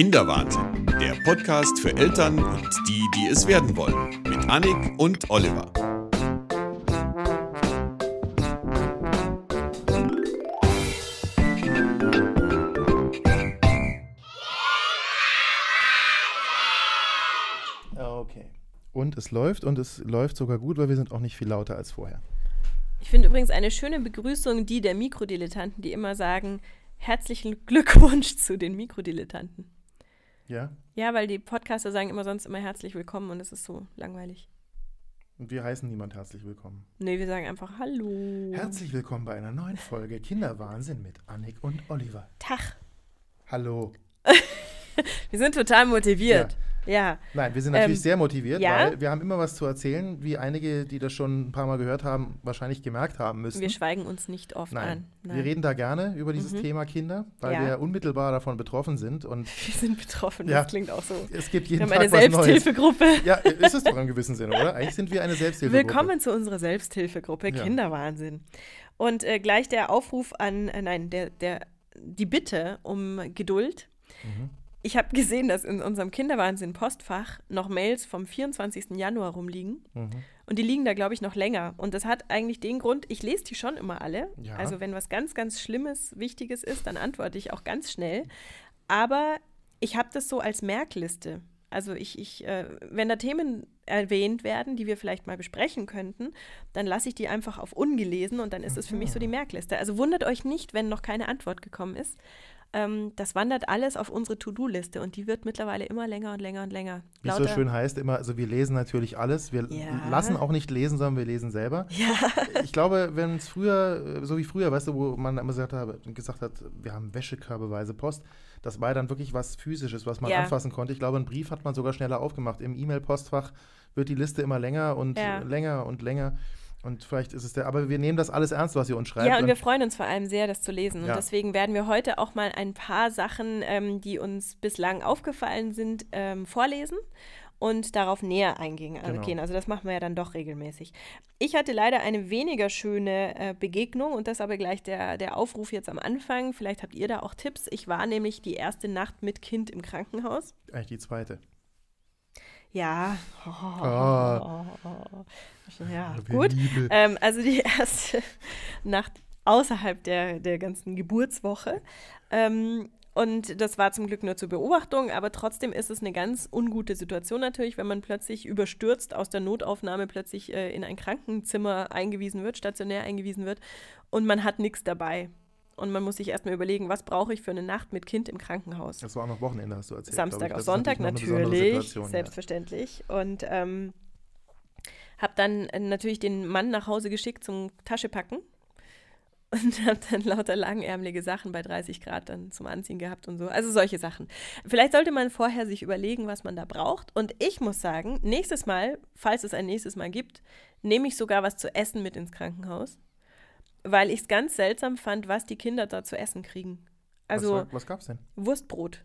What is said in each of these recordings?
Kinderwahnsinn, der Podcast für Eltern und die, die es werden wollen, mit Annik und Oliver. Okay. Und es läuft und es läuft sogar gut, weil wir sind auch nicht viel lauter als vorher. Ich finde übrigens eine schöne Begrüßung die der Mikrodilettanten, die immer sagen, herzlichen Glückwunsch zu den Mikrodilettanten. Ja? Ja, weil die Podcaster sagen immer sonst immer herzlich willkommen und es ist so langweilig. Und wir heißen niemand herzlich willkommen. Nee, wir sagen einfach Hallo. Herzlich willkommen bei einer neuen Folge Kinderwahnsinn mit Annik und Oliver. Tag. Hallo. Wir sind total motiviert. Ja. Nein, wir sind natürlich Ähm, sehr motiviert, ja. weil wir haben immer was zu erzählen, wie einige, die das schon ein paar Mal gehört haben, wahrscheinlich gemerkt haben müssen. Wir schweigen uns nicht oft Nein. an. wir reden da gerne über dieses Mhm. Thema Kinder, weil Ja. wir unmittelbar davon betroffen sind und Wir sind betroffen, Ja. das klingt auch so. es gibt Wir jeden haben eine Tag Neues. Selbsthilfegruppe. Ja, ist es doch im gewissen Sinne, oder? Eigentlich sind wir eine Selbsthilfegruppe. Willkommen zu unserer Selbsthilfegruppe Ja. Kinderwahnsinn. Und äh, gleich der Aufruf an, äh, nein, der, der, die Bitte um Geduld. Mhm. Ich habe gesehen, dass in unserem Kinderwahnsinn-Postfach noch Mails vom 24. Januar rumliegen. Mhm. Und die liegen da, glaube ich, noch länger. Und das hat eigentlich den Grund, ich lese die schon immer alle. Ja. Also wenn was ganz, ganz Schlimmes, Wichtiges ist, dann antworte ich auch ganz schnell. Aber ich habe das so als Merkliste. Also ich, ich äh, wenn da Themen erwähnt werden, die wir vielleicht mal besprechen könnten, dann lasse ich die einfach auf ungelesen und dann ist es für mich so die Merkliste. Also wundert euch nicht, wenn noch keine Antwort gekommen ist. Ähm, das wandert alles auf unsere To-Do-Liste und die wird mittlerweile immer länger und länger und länger. Wie es so schön heißt immer, also wir lesen natürlich alles. Wir Ja. lassen auch nicht lesen, sondern wir lesen selber. Ja. Ich glaube, wenn es früher, äh, so wie früher, weißt du, wo man immer gesagt, habe, gesagt hat, wir haben wäschekörbeweise Post, das war dann wirklich was Physisches, was man Ja. anfassen konnte. Ich glaube, einen Brief hat man sogar schneller aufgemacht. Im E-Mail-Postfach wird die Liste immer länger und länger und länger. Und vielleicht ist es der, aber wir nehmen das alles ernst, was ihr uns schreibt. Ja, und wir freuen uns vor allem sehr, das zu lesen. Und Ja. deswegen werden wir heute auch mal ein paar Sachen, ähm, die uns bislang aufgefallen sind, ähm, vorlesen und darauf näher eingehen. Also, Genau. gehen. also das machen wir ja dann doch regelmäßig. Ich hatte leider eine weniger schöne äh, Begegnung und das aber gleich der, der Aufruf jetzt am Anfang. Vielleicht habt ihr da auch Tipps. Ich war nämlich die erste Nacht mit Kind im Krankenhaus. Eigentlich die zweite. Ja. Ah. Ja, gut. Ähm, also die erste Nacht außerhalb der, der ganzen Geburtswoche. Ähm, und das war zum Glück nur zur Beobachtung, aber trotzdem ist es eine ganz ungute Situation natürlich, wenn man plötzlich überstürzt aus der Notaufnahme plötzlich äh, in ein Krankenzimmer eingewiesen wird, stationär eingewiesen wird und man hat nichts dabei. Und man muss sich erstmal überlegen, was brauche ich für eine Nacht mit Kind im Krankenhaus? Das war auch noch Wochenende, hast du erzählt. Samstag auf Sonntag besondere natürlich, Situation, ja. selbstverständlich. Und ähm, habe dann äh, natürlich den Mann nach Hause geschickt zum Taschepacken und habe dann lauter langärmelige Sachen bei 30 Grad dann zum Anziehen gehabt und so. Also solche Sachen. Vielleicht sollte man vorher sich überlegen, was man da braucht. Und ich muss sagen, nächstes Mal, falls es ein nächstes Mal gibt, nehme ich sogar was zu essen mit ins Krankenhaus, weil ich es ganz seltsam fand, was die Kinder da zu essen kriegen. Also was, was gab's denn? Wurstbrot.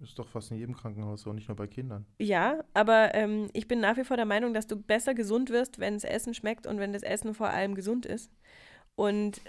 Das ist doch fast in jedem Krankenhaus so, nicht nur bei Kindern. Ja, aber ähm, ich bin nach wie vor der Meinung, dass du besser gesund wirst, wenn das Essen schmeckt und wenn das Essen vor allem gesund ist. Und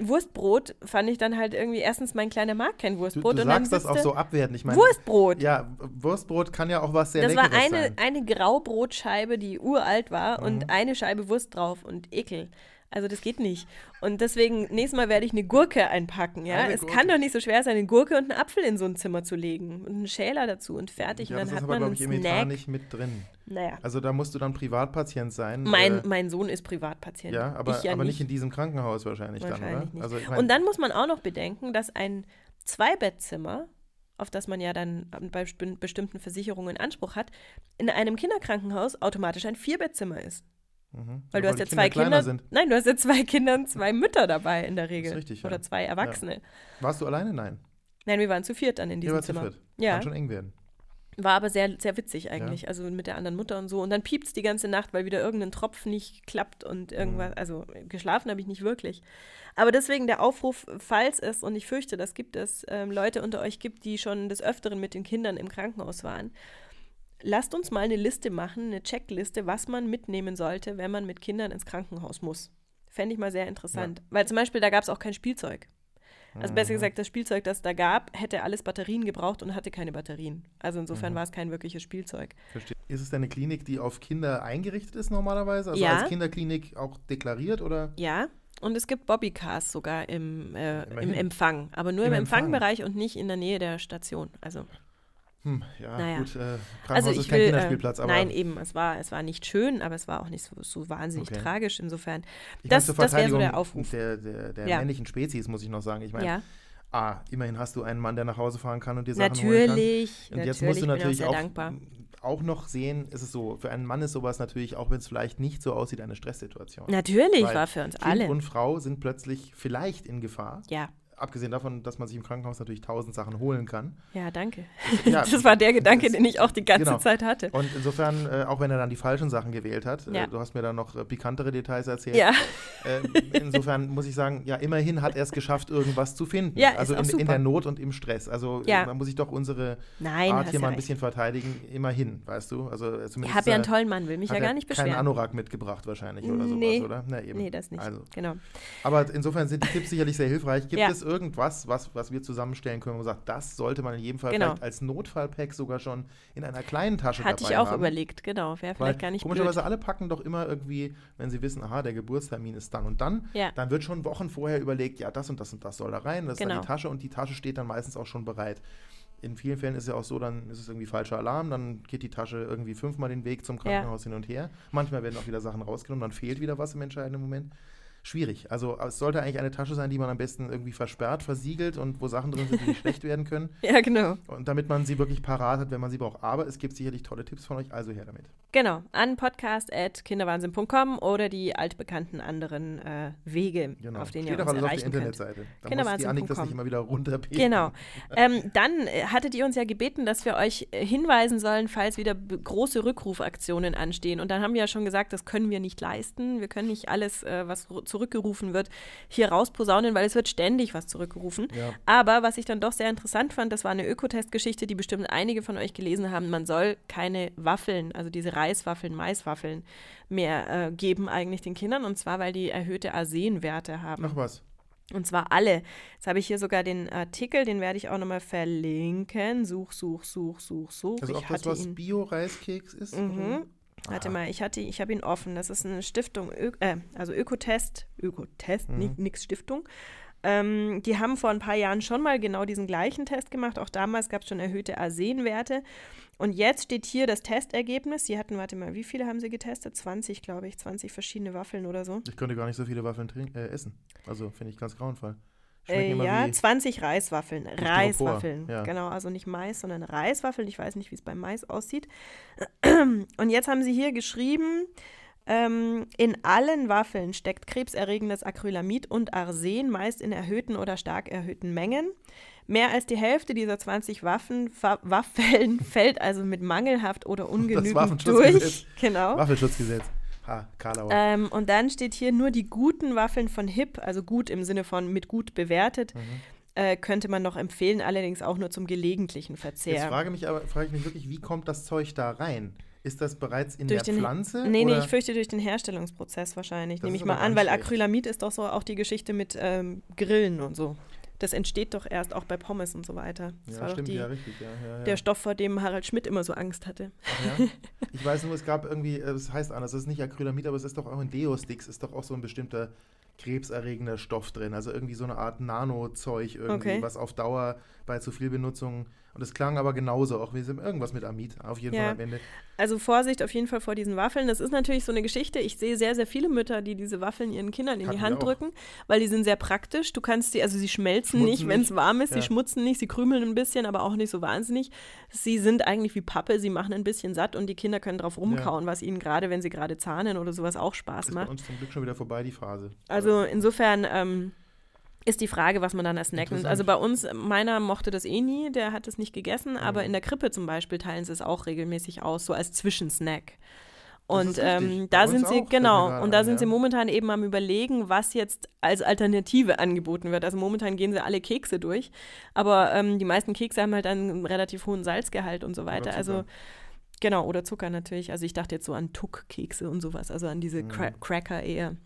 Wurstbrot fand ich dann halt irgendwie, erstens, mein kleiner mag kein Du, Wurstbrot. du und dann sagst das auch so er- abwertend. Ich meine, Wurstbrot! ja, Wurstbrot kann ja auch was sehr das war Leckeres eine, sein. eine Graubrotscheibe, die uralt war Mhm. und eine Scheibe Wurst drauf und Ekel. Also das geht nicht. Und deswegen, nächstes Mal werde ich eine Gurke einpacken, ja. Eine es Gurke. kann doch nicht so schwer sein, eine Gurke und einen Apfel in so ein Zimmer zu legen und einen Schäler dazu und fertig. Ja, und das dann ist hat aber, man glaube ich, im Etat nicht mit drin. Naja. Also da musst du dann Privatpatient sein. Mein, äh, mein Sohn ist Privatpatient. ja, aber, ich ja aber nicht. in diesem Krankenhaus wahrscheinlich, dann, Wahrscheinlich oder? nicht. Also, ich mein, Und dann muss man auch noch bedenken, dass ein Zweibettzimmer, auf das man ja dann bei besti- bestimmten Versicherungen Anspruch hat, in einem Kinderkrankenhaus automatisch ein Vierbettzimmer ist. Mhm. Weil du Ja, hast ja zwei Kinder. Sind. Nein, du hast ja zwei Kinder und zwei Mütter dabei in der Regel. richtig, ja. Oder zwei Erwachsene. Warst du alleine? Nein. Nein, wir waren zu viert dann in diesem wart zu Zimmer. viert. Ja. Kann schon eng werden. War aber sehr, sehr witzig eigentlich, also mit der anderen Mutter und so. Und dann piept's die ganze Nacht, weil wieder irgendein Tropf nicht klappt und irgendwas, also geschlafen habe ich nicht wirklich. Aber deswegen der Aufruf, falls es, und ich fürchte, das gibt es, ähm, Leute unter euch gibt, die schon des Öfteren mit den Kindern im Krankenhaus waren, lasst uns mal eine Liste machen, eine Checkliste, was man mitnehmen sollte, wenn man mit Kindern ins Krankenhaus muss. Fände ich mal sehr interessant. Weil zum Beispiel, da gab es auch kein Spielzeug. Also besser gesagt, das Spielzeug, das da gab, hätte alles Batterien gebraucht und hatte keine Batterien. Also insofern war es kein wirkliches Spielzeug. Verstehe. Ist es eine Klinik, die auf Kinder eingerichtet ist normalerweise? Also Ja. als Kinderklinik auch deklariert oder? Ja, und es gibt Bobbycars sogar im, äh, im. Empfang, aber nur im, Im Empfang. Empfangbereich und nicht in der Nähe der Station. Also, Hm, ja, Naja. gut. Äh, also ist ich kein will, Kinderspielplatz, äh, aber nein, eben, es war, es war nicht schön, aber es war auch nicht so, so wahnsinnig Okay. tragisch. Insofern, ich das, das wäre so der Aufruf. Der, der, der Ja. männlichen Spezies muss ich noch sagen. Ich meine, ja, ah, immerhin hast du einen Mann, der nach Hause fahren kann und dir Sachen holen kann. natürlich, Und jetzt natürlich, musst du auch natürlich auch, dankbar. auch noch sehen, ist es so, für einen Mann ist sowas natürlich, auch wenn es vielleicht nicht so aussieht, eine Stresssituation. Natürlich Weil war für uns Kind alle. und Frau sind plötzlich vielleicht in Gefahr. Ja, Abgesehen davon, dass man sich im Krankenhaus natürlich tausend Sachen holen kann. ja, danke. Ja, das war der Gedanke, das- den ich auch die ganze genau. Zeit hatte. Und insofern, äh, auch wenn er dann die falschen Sachen gewählt hat, Ja. äh, du hast mir dann noch äh, pikantere Details erzählt. Ja, Äh, insofern muss ich sagen, ja, immerhin hat er es geschafft, irgendwas zu finden. Ja, ist also auch in, in der Not und im Stress. Also Ja. äh, man muss ich doch unsere nein, Art hier ja mal ein recht. bisschen verteidigen. Immerhin, weißt du? Also äh, Ich zumindest habe ja einen tollen Mann, will mich ja gar nicht keinen beschweren. Anorak mitgebracht wahrscheinlich oder sowas, Nee. oder? Na, eben. Nee, das nicht. Also, Genau. aber insofern sind die Tipps sicherlich sehr hilfreich. Gibt Ja. es irgendwas, was, was wir zusammenstellen können, wo man sagt, das sollte man in jedem Fall Genau. vielleicht als Notfallpack sogar schon in einer kleinen Tasche Hatte dabei ich auch haben? überlegt, genau. Wäre Weil vielleicht gar nicht komischerweise blöd. alle packen doch immer irgendwie, wenn sie wissen, aha, der Geburtstermin ist dann und dann, Ja. dann wird schon Wochen vorher überlegt, ja, das und das und das soll da rein, das ist dann Genau. die Tasche und die Tasche steht dann meistens auch schon bereit. In vielen Fällen ist es ja auch so, dann ist es irgendwie falscher Alarm, dann geht die Tasche irgendwie fünfmal den Weg zum Krankenhaus hin und her. Manchmal werden auch wieder Sachen rausgenommen, dann fehlt wieder was im entscheidenden Moment. Schwierig. Also es sollte eigentlich eine Tasche sein, die man am besten irgendwie versperrt, versiegelt und wo Sachen drin sind, die nicht schlecht werden können. Ja, genau. Und damit man sie wirklich parat hat, wenn man sie braucht. Aber es gibt sicherlich tolle Tipps von euch, also her damit. Genau, an podcast.kinderwahnsinn.com oder die altbekannten anderen äh, Wege, Genau. auf denen Steht ihr uns alles auf der erreichen könnt. Internetseite. Da muss die. Annik das nicht immer wieder runterbeten. Genau. Ähm, dann äh, hattet ihr uns ja gebeten, dass wir euch äh, hinweisen sollen, falls wieder große Rückrufaktionen anstehen. Und dann haben wir ja schon gesagt, das können wir nicht leisten. Wir können nicht alles, äh, was zurückgerufen wird, hier rausposaunen, weil es wird ständig was zurückgerufen. Ja. Aber was ich dann doch sehr interessant fand, das war eine Ökotest-Geschichte, die bestimmt einige von euch gelesen haben. Man soll keine Waffeln, also diese Reiswaffeln, Maiswaffeln mehr äh, geben eigentlich den Kindern. Und zwar, weil die erhöhte Arsenwerte haben. Noch was. Und zwar alle. Jetzt habe ich hier sogar den Artikel, den werde ich auch nochmal verlinken. Such, such, such, such, such. Also ich auch das, hatte was. Bio-Reiskeks ist? Mhm. Warte Aha. mal, ich hatte, ich habe ihn offen. Das ist eine Stiftung, Ö äh, also Ökotest, Ökotest, Mhm. nix Stiftung. Ähm, die haben vor ein paar Jahren schon mal genau diesen gleichen Test gemacht. Auch damals gab es schon erhöhte Arsenwerte. Und jetzt steht hier das Testergebnis. Sie hatten, warte mal, wie viele haben sie getestet? 20, glaube ich, 20 verschiedene Waffeln oder so. Ich könnte gar nicht so viele Waffeln äh, essen. Also finde ich ganz grauenvoll. Äh, ja, wie 20 Reiswaffeln. Reiswaffeln. ja. Genau, also nicht Mais, sondern Reiswaffeln. Ich weiß nicht, wie es beim Mais aussieht. Und jetzt haben sie hier geschrieben, ähm, in allen Waffeln steckt krebserregendes Acrylamid und Arsen, meist in erhöhten oder stark erhöhten Mengen. Mehr als die Hälfte dieser 20 Waffen, Waffeln fällt also mit mangelhaft oder ungenügend Waffenschutzgesetz. durch. Genau. Waffelschutzgesetz. Ha, Karlauer. Ähm, und dann steht hier nur die guten Waffeln von HIP, also gut im Sinne von mit gut bewertet, Mhm. äh, könnte man noch empfehlen, allerdings auch nur zum gelegentlichen Jetzt Verzehr. frage, mich aber, frage ich mich wirklich, wie kommt das Zeug da rein? Ist das bereits in Durch der den- Pflanze? Nee, nee, oder? ich fürchte durch den Herstellungsprozess wahrscheinlich, Das nehme ich mal an, weil. Acrylamid ist doch so auch die Geschichte mit ähm, Grillen und so. Das entsteht doch erst auch bei Pommes und so weiter. Das ja, war stimmt, doch die, ja, richtig. Ja, ja, ja. der Stoff, vor dem Harald Schmidt immer so Angst hatte. Ach ja? Ich weiß nur, es gab irgendwie, äh, es heißt anders, es ist nicht Acrylamid, aber es ist doch auch in Deosticks, ist doch auch so ein bestimmter krebserregender Stoff drin. Also irgendwie so eine Art Nano-Zeug irgendwie, Okay. was auf Dauer bei zu viel Benutzung. Und es klang aber genauso, auch wie irgendwas mit Amid, auf jeden Ja. Fall am Ende. Also Vorsicht auf jeden Fall vor diesen Waffeln. Das ist natürlich so eine Geschichte. Ich sehe sehr, sehr viele Mütter, die diese Waffeln ihren Kindern in Hatten die Hand drücken, weil die sind sehr praktisch. Du kannst die, also sie schmelzen Schmutzen nicht, wenn es warm ist, sie Ja. schmutzen nicht, sie krümeln ein bisschen, aber auch nicht so wahnsinnig. Sie sind eigentlich wie Pappe, sie machen ein bisschen satt und die Kinder können drauf rumkauen, was ihnen gerade, wenn sie gerade zahnen oder sowas auch Spaß Ist bei macht. uns zum Glück schon wieder vorbei, die Phase. Also insofern ähm, ist die Frage, was man dann als Snack nimmt. Also bei uns, meiner mochte das eh nie, der hat es nicht gegessen, aber Mhm. in der Krippe zum Beispiel teilen sie es auch regelmäßig aus, so als Zwischensnack. Und ähm, da sind sie, auch, genau, und da sind ja. sie momentan eben am überlegen, was jetzt als Alternative angeboten wird. Also momentan gehen sie alle Kekse durch, aber ähm, die meisten Kekse haben halt einen relativ hohen Salzgehalt und so weiter. Also genau, oder Zucker natürlich. Also ich dachte jetzt so an Tuck-Kekse und sowas, also an diese Mhm. Cra Cracker eher.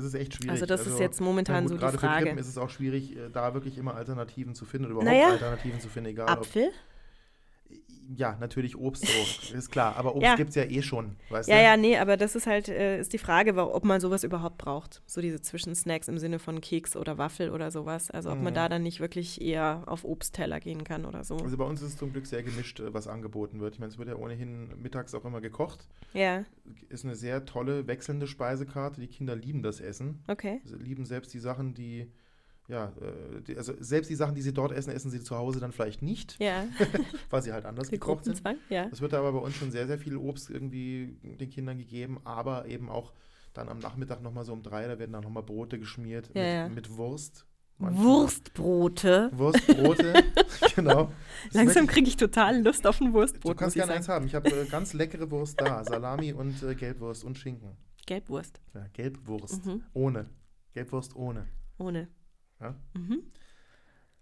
Es ist echt schwierig. Also das ist jetzt momentan gut, so die gerade Frage. Für Kippen ist es auch schwierig, äh, da wirklich immer Alternativen zu finden oder überhaupt Naja, Alternativen zu finden, egal ob Apfel? Ja, natürlich Obst so, ist klar. Aber Obst Ja. gibt es ja eh schon, weißt Ja, du? ja, nee, aber das ist halt, äh, ist die Frage, ob man sowas überhaupt braucht. So diese Zwischensnacks im Sinne von Keks oder Waffel oder sowas. Also ob man Mhm. da dann nicht wirklich eher auf Obstteller gehen kann oder so. Also bei uns ist es zum Glück sehr gemischt, äh, was angeboten wird. Ich meine, es wird ja ohnehin mittags auch immer gekocht. Ja, Ist eine sehr tolle, wechselnde Speisekarte. Die Kinder lieben das Essen. okay. Sie lieben selbst die Sachen, die, ja, äh, die, also selbst die Sachen, die sie dort essen, essen sie zu Hause dann vielleicht nicht, Ja, weil sie halt anders der gekocht sind. Ja. Es wird aber bei uns schon sehr, sehr viel Obst irgendwie den Kindern gegeben, aber eben auch dann am Nachmittag nochmal so um drei, da werden dann nochmal Brote geschmiert Ja, mit, mit Wurst. Manchmal- Wurstbrote. Wurstbrote, genau. Das Langsam kriege ich total Lust auf ein Wurstbrot. Du kannst gerne eins haben. Ich habe äh, ganz leckere Wurst da. Salami und äh, Gelbwurst und Schinken. Gelbwurst. Ja, Gelbwurst. Mhm. Ohne. Gelbwurst ohne. Ohne. Ja? Mhm.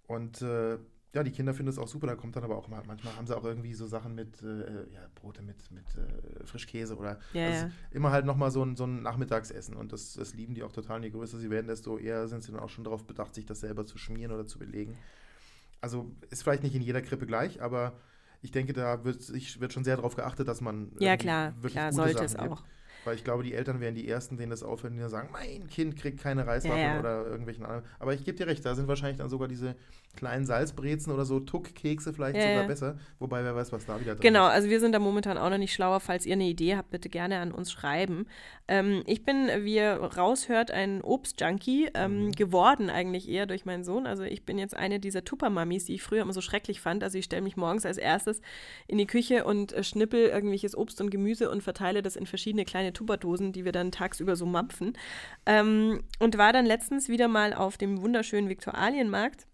Und äh, ja, die Kinder finden es auch super. Da kommt dann aber auch mal, manchmal haben sie auch irgendwie so Sachen mit, äh, ja, Brote mit, mit äh, Frischkäse oder Ja, also ja. immer halt nochmal so ein, so ein Nachmittagsessen. Und das, das lieben die auch total. Und je größer sie werden, desto eher sind sie dann auch schon darauf bedacht, sich das selber zu schmieren oder zu belegen. Also ist vielleicht nicht in jeder Krippe gleich, aber ich denke, da wird, sich, wird schon sehr darauf geachtet, dass man Ja, klar, wirklich klar, gute sollte Sachen es gibt. Weil ich glaube, die Eltern wären die Ersten, denen das auffällt, die dann sagen, mein Kind kriegt keine Reiswaffeln Ja, ja. oder irgendwelchen anderen. Aber ich gebe dir recht, da sind wahrscheinlich dann sogar diese kleinen Salzbrezen oder so Tuckkekse vielleicht Ja, sogar besser. Wobei, wer weiß, was da wieder drin Genau, ist. also wir sind da momentan auch noch nicht schlauer. Falls ihr eine Idee habt, bitte gerne an uns schreiben. Ähm, ich bin, wie ihr raushört, ein Obstjunkie ähm, Mhm. geworden eigentlich eher durch meinen Sohn. Also ich bin jetzt eine dieser Tuppermamis, die ich früher immer so schrecklich fand. Also ich stelle mich morgens als erstes in die Küche und äh, schnippel irgendwelches Obst und Gemüse und verteile das in verschiedene kleine Tupperdosen, die wir dann tagsüber so mampfen. Ähm, und war dann letztens wieder mal auf dem wunderschönen Viktualienmarkt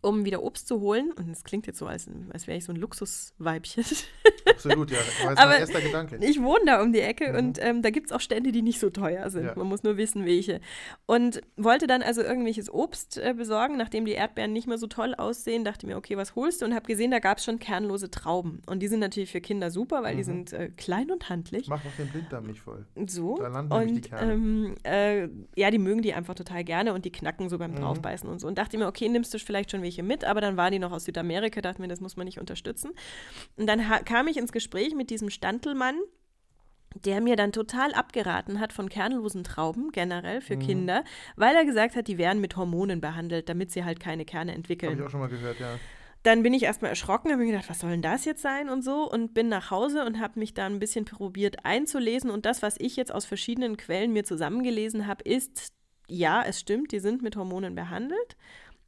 um wieder Obst zu holen. Und es klingt jetzt so, als, als wäre ich so ein Luxusweibchen. Absolut, ja. Das war jetzt Aber mein erster Gedanke. Ich wohne da um die Ecke Mhm. und ähm, da gibt es auch Stände, die nicht so teuer sind. Ja. Man muss nur wissen, welche. Und wollte dann also irgendwelches Obst äh, besorgen, nachdem die Erdbeeren nicht mehr so toll aussehen, dachte mir, okay, was holst du? Und habe gesehen, da gab es schon kernlose Trauben. Und die sind natürlich für Kinder super, weil die Mhm. sind äh, klein und handlich. Mach noch den Blinddarm nicht voll. So. Da landen Und die Kerne. ähm, äh, ja, die mögen die einfach total gerne und die knacken so beim Mhm. Draufbeißen und so. Und dachte mir, okay, nimmst du vielleicht schon welche mit, aber dann waren die noch aus Südamerika, dachte mir, das muss man nicht unterstützen. Und dann kam ich ins Gespräch mit diesem Standelmann, der mir dann total abgeraten hat von kernlosen Trauben generell für Mhm. Kinder, weil er gesagt hat, die werden mit Hormonen behandelt, damit sie halt keine Kerne Habe entwickeln. ich auch schon mal gehört, ja. Dann bin ich erstmal erschrocken, habe mir gedacht, was soll denn das jetzt sein und so und bin nach Hause und habe mich da ein bisschen probiert einzulesen und das, was ich jetzt aus verschiedenen Quellen mir zusammengelesen habe, ist, ja, es stimmt, die sind mit Hormonen behandelt,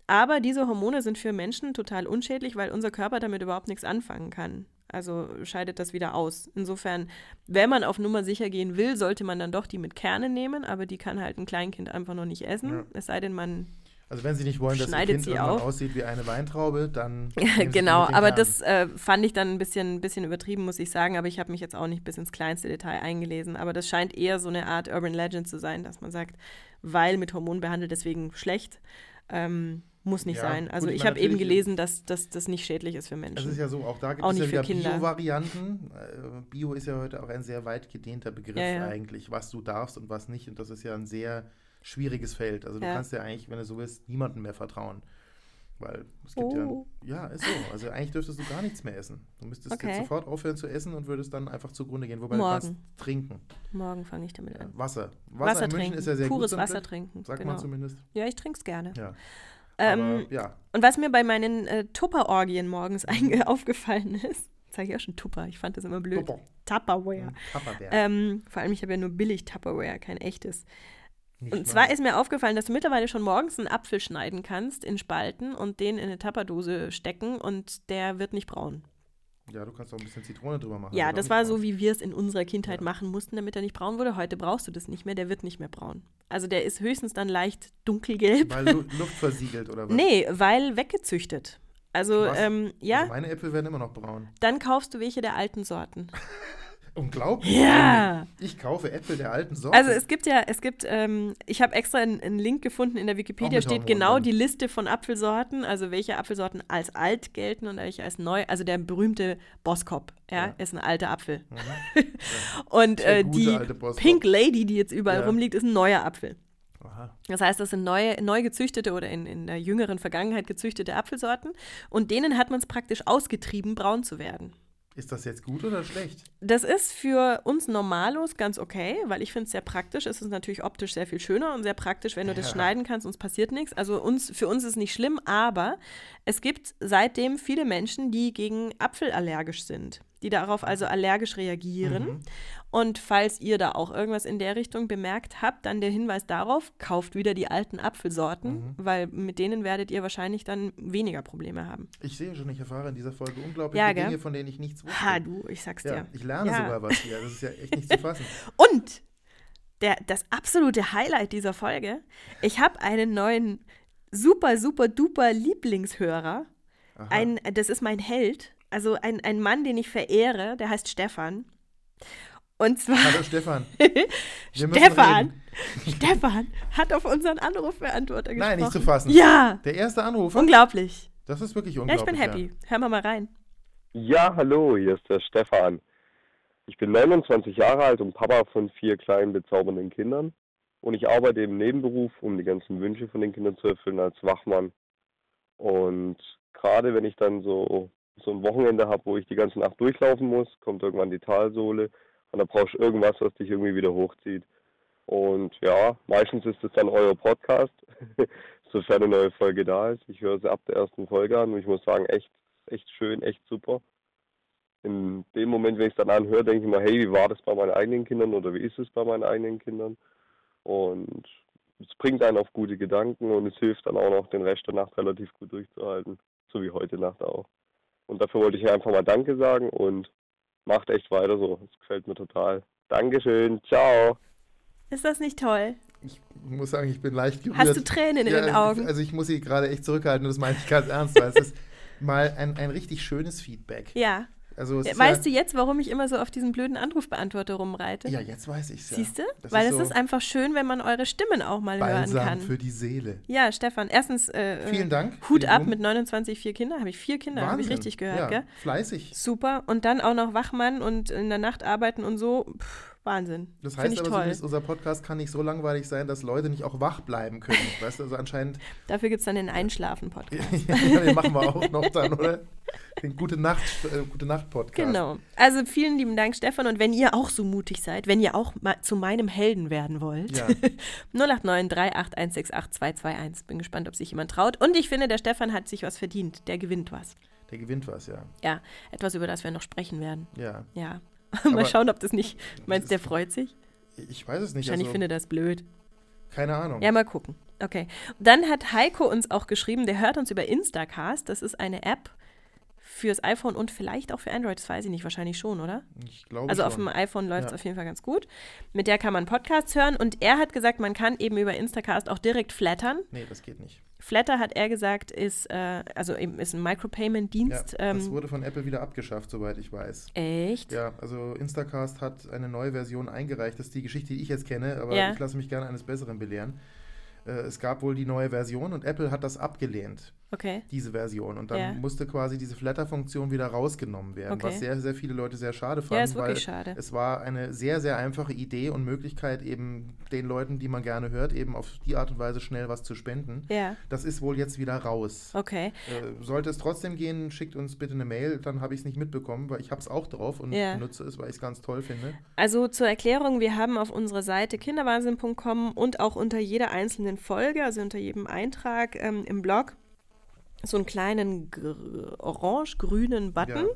aber diese Hormone sind für Menschen total unschädlich, weil unser Körper damit überhaupt nichts anfangen kann. Also scheidet das wieder aus. Insofern, wenn man auf Nummer sicher gehen will, sollte man dann doch die mit Kernen nehmen, aber die kann halt ein Kleinkind einfach noch nicht essen. Ja. Es sei denn, man Also wenn Sie nicht wollen, dass Ihr Schneidet Kind irgendwann auf. aussieht wie eine Weintraube, dann genau, aber das äh, fand ich dann ein bisschen, ein bisschen übertrieben, muss ich sagen. Aber ich habe mich jetzt auch nicht bis ins kleinste Detail eingelesen. Aber das scheint eher so eine Art Urban Legend zu sein, dass man sagt, weil mit Hormonen behandelt, deswegen schlecht. Ähm, muss nicht Ja, sein. gut, Also ich ich habe eben gelesen, dass, das nicht schädlich ist für Menschen. ist ja so, auch da gibt Auch es ja wieder. Bio-Varianten. Äh, Bio ist ja heute auch ein sehr weit gedehnter Begriff Ja, ja. eigentlich, was du darfst und was nicht. Und das ist ja ein sehr schwieriges Feld. Also du kannst ja eigentlich, wenn du so willst, niemandem mehr vertrauen. Weil es gibt Oh. ja, ja, ist so. Also eigentlich dürftest du gar nichts mehr essen. Du müsstest Okay. jetzt sofort aufhören zu essen und würdest dann einfach zugrunde gehen. Wobei Morgen. du kannst trinken. Morgen fange ich damit an. Wasser. Wasser, Wasser, in München trinken. ist ja sehr Pures gut. Wasser Wasser trinken. Sagt genau. man zumindest. Ja, ich trinke es gerne. Ja. Ähm, Aber ja, Und was mir bei meinen äh, Tupper-Orgien morgens einge- aufgefallen ist, sage ich auch schon Tupper, ich fand das immer blöd. Tupper. Tupperware. Tupperware. Ähm, vor allem, ich habe ja nur billig Tupperware, kein echtes. Nicht Und wahr? zwar ist mir aufgefallen, dass du mittlerweile schon morgens einen Apfel schneiden kannst in Spalten und den in eine Tupperdose stecken und der wird nicht braun. Ja, du kannst auch ein bisschen Zitrone drüber machen. Ja, das war so, wie wir es in unserer Kindheit Ja. machen mussten, damit er nicht braun wurde. Heute brauchst du das nicht mehr, der wird nicht mehr braun. Also der ist höchstens dann leicht dunkelgelb. Weil Lu Luft versiegelt oder was? Nee, weil weggezüchtet. Also, ähm, ja, Also meine Äpfel werden immer noch braun. dann kaufst du welche der alten Sorten. Unglaublich. Ja. Ich kaufe Äpfel der alten Sorte. Also es gibt ja, es gibt, ähm, ich habe extra einen, einen Link gefunden in der Wikipedia, steht Hormonen genau die Liste von Apfelsorten, also welche Apfelsorten als alt gelten und welche als neu. Also der berühmte Boskop, ja, Ja. ist ein alter Apfel. Mhm. Und äh, die. Pink Lady, die jetzt überall Ja. rumliegt, ist ein neuer Apfel. Aha. Das heißt, das sind neu, neu gezüchtete oder in, in der jüngeren Vergangenheit gezüchtete Apfelsorten und denen hat man es praktisch ausgetrieben, braun zu werden. Ist das jetzt gut oder schlecht? Das ist für uns Normalos ganz okay, weil ich finde es sehr praktisch. Es ist natürlich optisch sehr viel schöner und sehr praktisch, wenn du das Ja. schneiden kannst, uns passiert nichts. Also uns, für uns ist es nicht schlimm, aber es gibt seitdem viele Menschen, die gegen Apfel allergisch sind, die darauf also allergisch reagieren. Mhm. Und falls ihr da auch irgendwas in der Richtung bemerkt habt, dann der Hinweis darauf, kauft wieder die alten Apfelsorten, Mhm. weil mit denen werdet ihr wahrscheinlich dann weniger Probleme haben. Ich sehe schon, ich erfahre in dieser Folge unglaubliche Ja? Dinge, von denen ich nichts wusste. Ha, du, ich sag's ja, dir. ich lerne Ja. sogar was hier. Das ist ja echt nicht zu fassen. Und der, das absolute Highlight dieser Folge, ich habe einen neuen super, super, duper Lieblingshörer. Ein, das ist mein Held, also ein, ein Mann, den ich verehre, der heißt Stefan. Und zwar, Hallo Stefan. Stefan, reden. Stefan hat auf unseren Anrufbeantworter gesprochen. Nein, nicht zu fassen. Ja, Der erste Anrufer? unglaublich. Das ist wirklich Ja, unglaublich. ich bin happy. Hören wir mal rein. Ja, hallo, hier ist der Stefan. Ich bin 29 Jahre alt und Papa von vier kleinen bezaubernden Kindern. Und ich arbeite im Nebenberuf, um die ganzen Wünsche von den Kindern zu erfüllen als Wachmann. Und gerade wenn ich dann so, so ein Wochenende habe, wo ich die ganze Nacht durchlaufen muss, kommt irgendwann die Talsohle und da brauchst du irgendwas, was dich irgendwie wieder hochzieht. Und ja, meistens ist es dann euer Podcast, sofern eine neue Folge da ist. Ich höre sie ab der ersten Folge an und ich muss sagen, echt, echt schön, echt super. In dem Moment, wenn ich es dann anhöre, denke ich mir, hey, wie war das bei meinen eigenen Kindern oder wie ist es bei meinen eigenen Kindern? Und es bringt einen auf gute Gedanken und es hilft dann auch noch, den Rest der Nacht relativ gut durchzuhalten, so wie heute Nacht auch. Und dafür wollte ich einfach mal Danke sagen und macht echt weiter so. Es gefällt mir total. Dankeschön, ciao. Ist das nicht toll? Ich muss sagen, ich bin leicht gerührt. Hast du Tränen in ja, den Augen? Also ich muss sie gerade echt zurückhalten und das meine ich ganz ernst, weil es ist mal ein, ein richtig schönes Feedback. Ja. Also ist Weißt ja, du jetzt, warum ich immer so auf diesen blöden Anrufbeantworter rumreite? Ja, jetzt weiß ich es ja. Siehst du? Weil ist es so ist einfach schön, wenn man eure Stimmen auch mal hören Balsam kann. für die Seele. Ja, Stefan, erstens äh, Vielen äh, Dank. für Hut ab mit 29, vier Kinder. Habe ich vier Kinder, habe ich richtig gehört, ja, gell? Fleißig. Super. Und dann auch noch Wachmann und in der Nacht arbeiten und so. Pff, Wahnsinn. Das heißt aber toll. zumindest, unser Podcast kann nicht so langweilig sein, dass Leute nicht auch wach bleiben können. weißt du, also anscheinend, Dafür gibt es dann den Einschlafen-Podcast. ja, den machen wir auch noch dann, oder? Den Gute Nacht, äh, Gute Nacht Podcast. Genau. Also vielen lieben Dank, Stefan. Und wenn ihr auch so mutig seid, wenn ihr auch mal zu meinem Helden werden wollt, Ja. 089 38168 221. Bin gespannt, ob sich jemand traut. Und ich finde, der Stefan hat sich was verdient. Der gewinnt was. Der gewinnt was, ja. Ja, etwas, über das wir noch sprechen werden. Ja. Ja. Mal schauen, ob das nicht. Meinst du, der freut sich? Ich weiß es nicht. Wahrscheinlich also, findet er das blöd. keine Ahnung. Ja, mal gucken. Okay. Dann hat Heiko uns auch geschrieben, der hört uns über Instacast. Das ist eine App fürs iPhone und vielleicht auch für Android. Das weiß ich nicht, wahrscheinlich schon, oder? Ich glaube Also auf schon. dem iPhone läuft es Ja. auf jeden Fall ganz gut. Mit der kann man Podcasts hören und er hat gesagt, man kann eben über Instacast auch direkt flattern. Nee, das geht nicht. Flatter hat er gesagt, ist, äh, also eben ist ein Ja, Micropayment-Dienst. das ähm, wurde von Apple wieder abgeschafft, soweit ich weiß. echt? Ja, also Instacast hat eine neue Version eingereicht. Das ist die Geschichte, die ich jetzt kenne, aber Ja. ich lasse mich gerne eines Besseren belehren. Äh, es gab wohl die neue Version und Apple hat das abgelehnt, Okay. diese Version. Und dann Ja. musste quasi diese Flatter-Funktion wieder rausgenommen werden, Okay. was sehr, sehr viele Leute sehr schade fanden, Ja, ist weil wirklich schade. es war eine sehr, sehr einfache Idee und Möglichkeit, eben den Leuten, die man gerne hört, eben auf die Art und Weise schnell was zu spenden. Ja, Das ist wohl jetzt wieder raus. okay. Äh, sollte es trotzdem gehen, schickt uns bitte eine Mail, dann habe ich es nicht mitbekommen, weil ich habe es auch drauf und Ja. benutze es, weil ich es ganz toll finde. Also zur Erklärung, wir haben auf unserer Seite kinderwahnsinn.com und auch unter jeder einzelnen Folge, also unter jedem Eintrag ähm, im Blog, so einen kleinen gr- orange-grünen Button.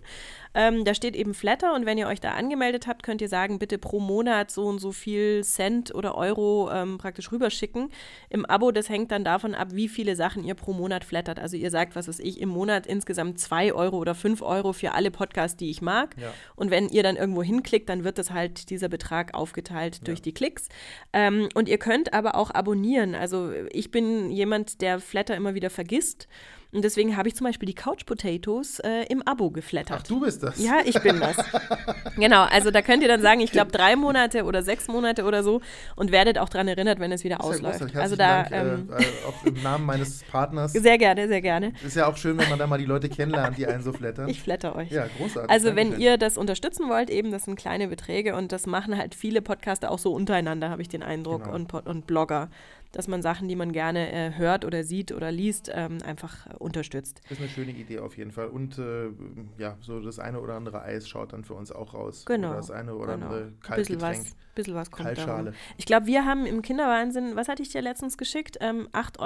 Ähm, da steht eben Flatter und wenn ihr euch da angemeldet habt, könnt ihr sagen, bitte pro Monat so und so viel Cent oder Euro ähm, praktisch rüberschicken. Im Abo, das hängt dann davon ab, wie viele Sachen ihr pro Monat flattert. Also ihr sagt, was weiß ich, im Monat insgesamt 2 Euro oder 5 Euro für alle Podcasts, die ich mag. Ja. Und wenn ihr dann irgendwo hinklickt, dann wird das halt dieser Betrag aufgeteilt durch die Klicks. Ähm, und ihr könnt aber auch abonnieren. Also ich bin jemand, der Flatter immer wieder vergisst. Und deswegen habe ich zum Beispiel die Couch Potatoes äh, im Abo geflattert. Ach, du bist das. Ja, ich bin das. genau, also da könnt ihr dann sagen, ich glaube drei Monate oder sechs Monate oder so und werdet auch daran erinnert, wenn es wieder Das ja ausläuft. großartig. also da Dank, ähm, äh, äh, auch im Namen meines Partners. sehr gerne, sehr gerne. Ist ja auch schön, wenn man da mal die Leute kennenlernt, die einen so flattern. Ich flatter euch. ja, großartig. Also wenn ihr das unterstützen wollt, eben, das sind kleine Beträge und das machen halt viele Podcaster auch so untereinander, habe ich den Eindruck, Genau. und, und Blogger. Dass man Sachen, die man gerne äh, hört oder sieht oder liest, ähm, einfach äh, unterstützt. Das ist eine schöne Idee auf jeden Fall. Und äh, ja, so das eine oder andere Eis schaut dann für uns auch raus. Genau. Oder das eine oder genau. andere Bisschen Kaltgetränk. was, bisschen was kommt Kaltschale. darum. Ich glaube, wir haben im Kinderwahnsinn, was hatte ich dir letztens geschickt? Ähm, 8,61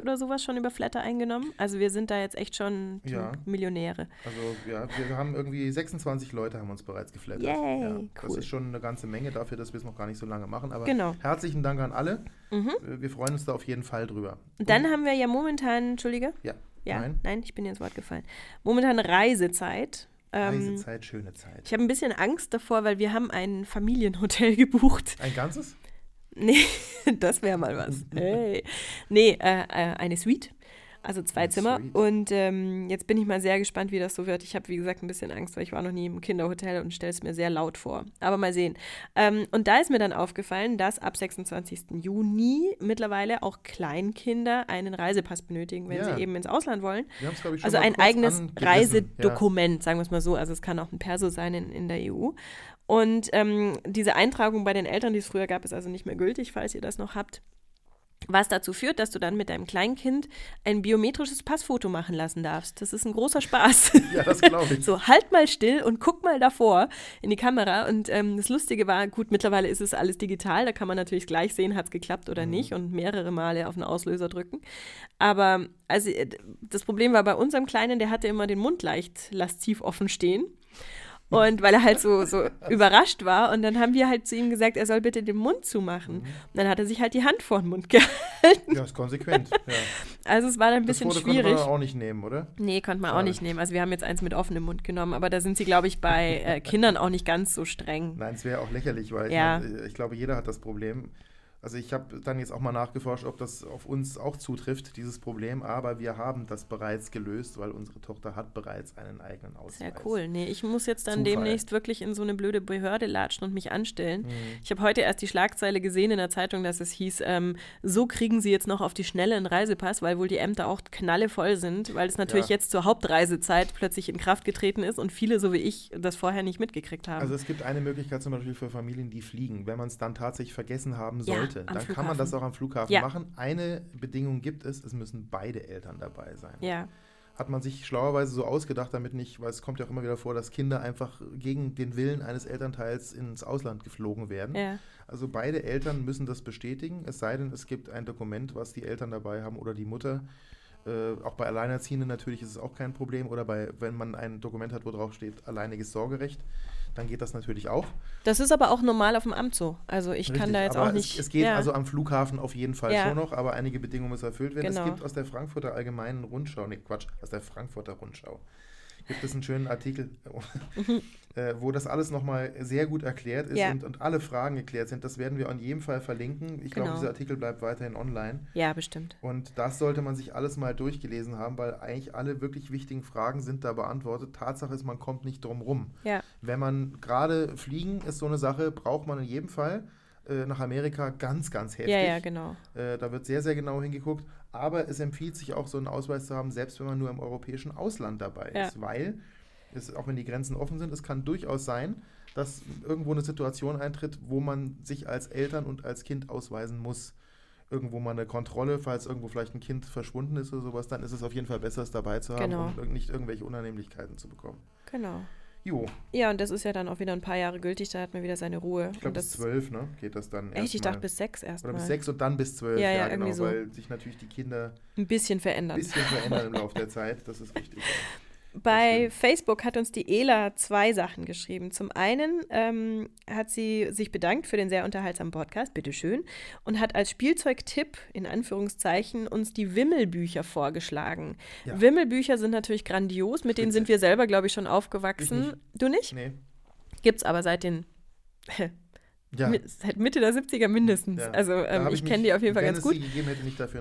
Euro oder sowas schon über Flatter eingenommen. Also wir sind da jetzt echt schon Ja. Millionäre. Also ja, wir haben irgendwie 26 Leute haben uns bereits geflattert. Yay, ja, Das cool. ist schon eine ganze Menge dafür, dass wir es noch gar nicht so lange machen. Aber Genau. herzlichen Dank an alle. Mhm. Äh, Wir freuen uns da auf jeden Fall drüber. Und dann haben wir ja momentan, Entschuldige? Ja. Ja, Nein. nein, ich bin dir ins Wort gefallen. Momentan Reisezeit. Ähm, Reisezeit, schöne Zeit. ich habe ein bisschen Angst davor, weil wir haben ein Familienhotel gebucht. Ein ganzes? Nee, das wäre mal was. Hey. Nee, äh, äh, eine Suite. Also zwei Zimmer. Suite. Und ähm, jetzt bin ich mal sehr gespannt, wie das so wird. Ich habe, wie gesagt, ein bisschen Angst, weil ich war noch nie im Kinderhotel und stelle es mir sehr laut vor. Aber mal sehen. Ähm, und da ist mir dann aufgefallen, dass ab 26. Juni mittlerweile auch Kleinkinder einen Reisepass benötigen, wenn Ja. sie eben ins Ausland wollen. Wir ich, schon Also ein eigenes. Reisedokument, sagen wir es mal so. Also es kann auch ein Perso sein in, in der EU. Und ähm, diese Eintragung bei den Eltern, die es früher gab, ist also nicht mehr gültig, falls ihr das noch habt. Was dazu führt, dass du dann mit deinem Kleinkind ein biometrisches Passfoto machen lassen darfst. Das ist ein großer Spaß. Ja, das glaube ich. So, halt mal still und guck mal davor in die Kamera. Und ähm, das Lustige war, gut, mittlerweile ist es alles digital, da kann man natürlich gleich sehen, hat es geklappt oder nicht und mehrere Male auf den Auslöser drücken. Aber also äh, das Problem war bei unserem Kleinen, der hatte immer den Mund leicht lasziv offen stehen. Und weil er halt so, so überrascht war. Und dann haben wir halt zu ihm gesagt, er soll bitte den Mund zumachen. Und dann hat er sich halt die Hand vor den Mund gehalten. Ja, ist konsequent. Ja. Also es war dann ein Das bisschen Foto konnte schwierig. man auch nicht nehmen, oder? Nee, konnte man auch Schade. nicht nehmen. Also wir haben jetzt eins mit offenem Mund genommen, aber da sind sie, glaube ich, bei äh, Kindern auch nicht ganz so streng. Nein, es wäre auch lächerlich, weil Ja. ich, mein, ich glaube, jeder hat das Problem. Also ich habe dann jetzt auch mal nachgeforscht, ob das auf uns auch zutrifft, dieses Problem. Aber wir haben das bereits gelöst, weil unsere Tochter hat bereits einen eigenen Ausweis. Sehr cool. Nee, ich muss jetzt dann Zufall. demnächst wirklich in so eine blöde Behörde latschen und mich anstellen. Mhm. Ich habe heute erst die Schlagzeile gesehen in der Zeitung, dass es hieß, ähm, so kriegen sie jetzt noch auf die Schnelle einen Reisepass, weil wohl die Ämter auch knallevoll sind, weil es natürlich Ja. jetzt zur Hauptreisezeit plötzlich in Kraft getreten ist und viele, so wie ich, das vorher nicht mitgekriegt haben. Also es gibt eine Möglichkeit zum Beispiel für Familien, die fliegen. Wenn man es dann tatsächlich vergessen haben Ja, am dann kann Flughafen. man das auch am Flughafen Ja. machen. Eine Bedingung gibt es, es müssen beide Eltern dabei sein. ja, Hat man sich schlauerweise so ausgedacht, damit nicht, weil es kommt ja auch immer wieder vor, dass Kinder einfach gegen den Willen eines Elternteils ins Ausland geflogen werden. ja, Also beide Eltern müssen das bestätigen, es sei denn, es gibt ein Dokument, was die Eltern dabei haben oder die Mutter. Äh, auch bei Alleinerziehenden natürlich ist es auch kein Problem. Oder bei, wenn man ein Dokument hat, wo drauf steht, alleiniges Sorgerecht, dann geht das natürlich auch. Das ist aber auch normal auf dem Amt so. Also ich kann Richtig, da jetzt auch nicht. Es, es geht ja. also am Flughafen auf jeden Fall Ja. schon noch, aber einige Bedingungen müssen erfüllt werden. Genau. Es gibt aus der Frankfurter Allgemeinen Rundschau, nee, Quatsch, aus der Frankfurter Rundschau, gibt es einen schönen Artikel, äh, wo das alles nochmal sehr gut erklärt ist Mhm. Ja. und, und alle Fragen geklärt sind. Das werden wir in jedem Fall verlinken. Ich glaube, Genau. dieser Artikel bleibt weiterhin online. ja, bestimmt. Und das sollte man sich alles mal durchgelesen haben, weil eigentlich alle wirklich wichtigen Fragen sind da beantwortet. Tatsache ist, man kommt nicht drum rum. Ja, Wenn man gerade fliegen ist so eine Sache, braucht man in jedem Fall äh, nach Amerika ganz, ganz heftig. ja, ja, genau. Äh, da wird sehr, sehr genau hingeguckt. Aber es empfiehlt sich auch, so einen Ausweis zu haben, selbst wenn man nur im europäischen Ausland dabei Ja. ist. Weil, es, auch wenn die Grenzen offen sind, es kann durchaus sein, dass irgendwo eine Situation eintritt, wo man sich als Eltern und als Kind ausweisen muss. Irgendwo mal eine Kontrolle, falls irgendwo vielleicht ein Kind verschwunden ist oder sowas, dann ist es auf jeden Fall besser, es dabei zu haben, Genau. um irg- nicht irgendwelche Unannehmlichkeiten zu bekommen. Genau. Jo, Ja, und das ist ja dann auch wieder ein paar Jahre gültig, da hat man wieder seine Ruhe. ich glaube bis zwölf, ne? Geht das dann Echt, ich dachte bis sechs erstmal. Oder bis sechs und dann bis zwölf, Ja, ja, ja, genau, irgendwie so. weil sich natürlich die Kinder Ein bisschen ein verändert. bisschen verändern im Laufe der Zeit. Das ist richtig. Bei. Facebook hat uns die Ela zwei Sachen geschrieben. Zum einen ähm, hat sie sich bedankt für den sehr unterhaltsamen Podcast, bitteschön, und hat als Spielzeugtipp in Anführungszeichen uns die Wimmelbücher vorgeschlagen. Ja. Wimmelbücher sind natürlich grandios, mit denen sind Spitze. wir selber, glaube ich, schon aufgewachsen. nicht. Du nicht? Nee. Gibt's aber seit den Ja. seit Mitte der 70er mindestens. ja. Also ähm, ich kenne die auf jeden Fall ganz gut. gegeben.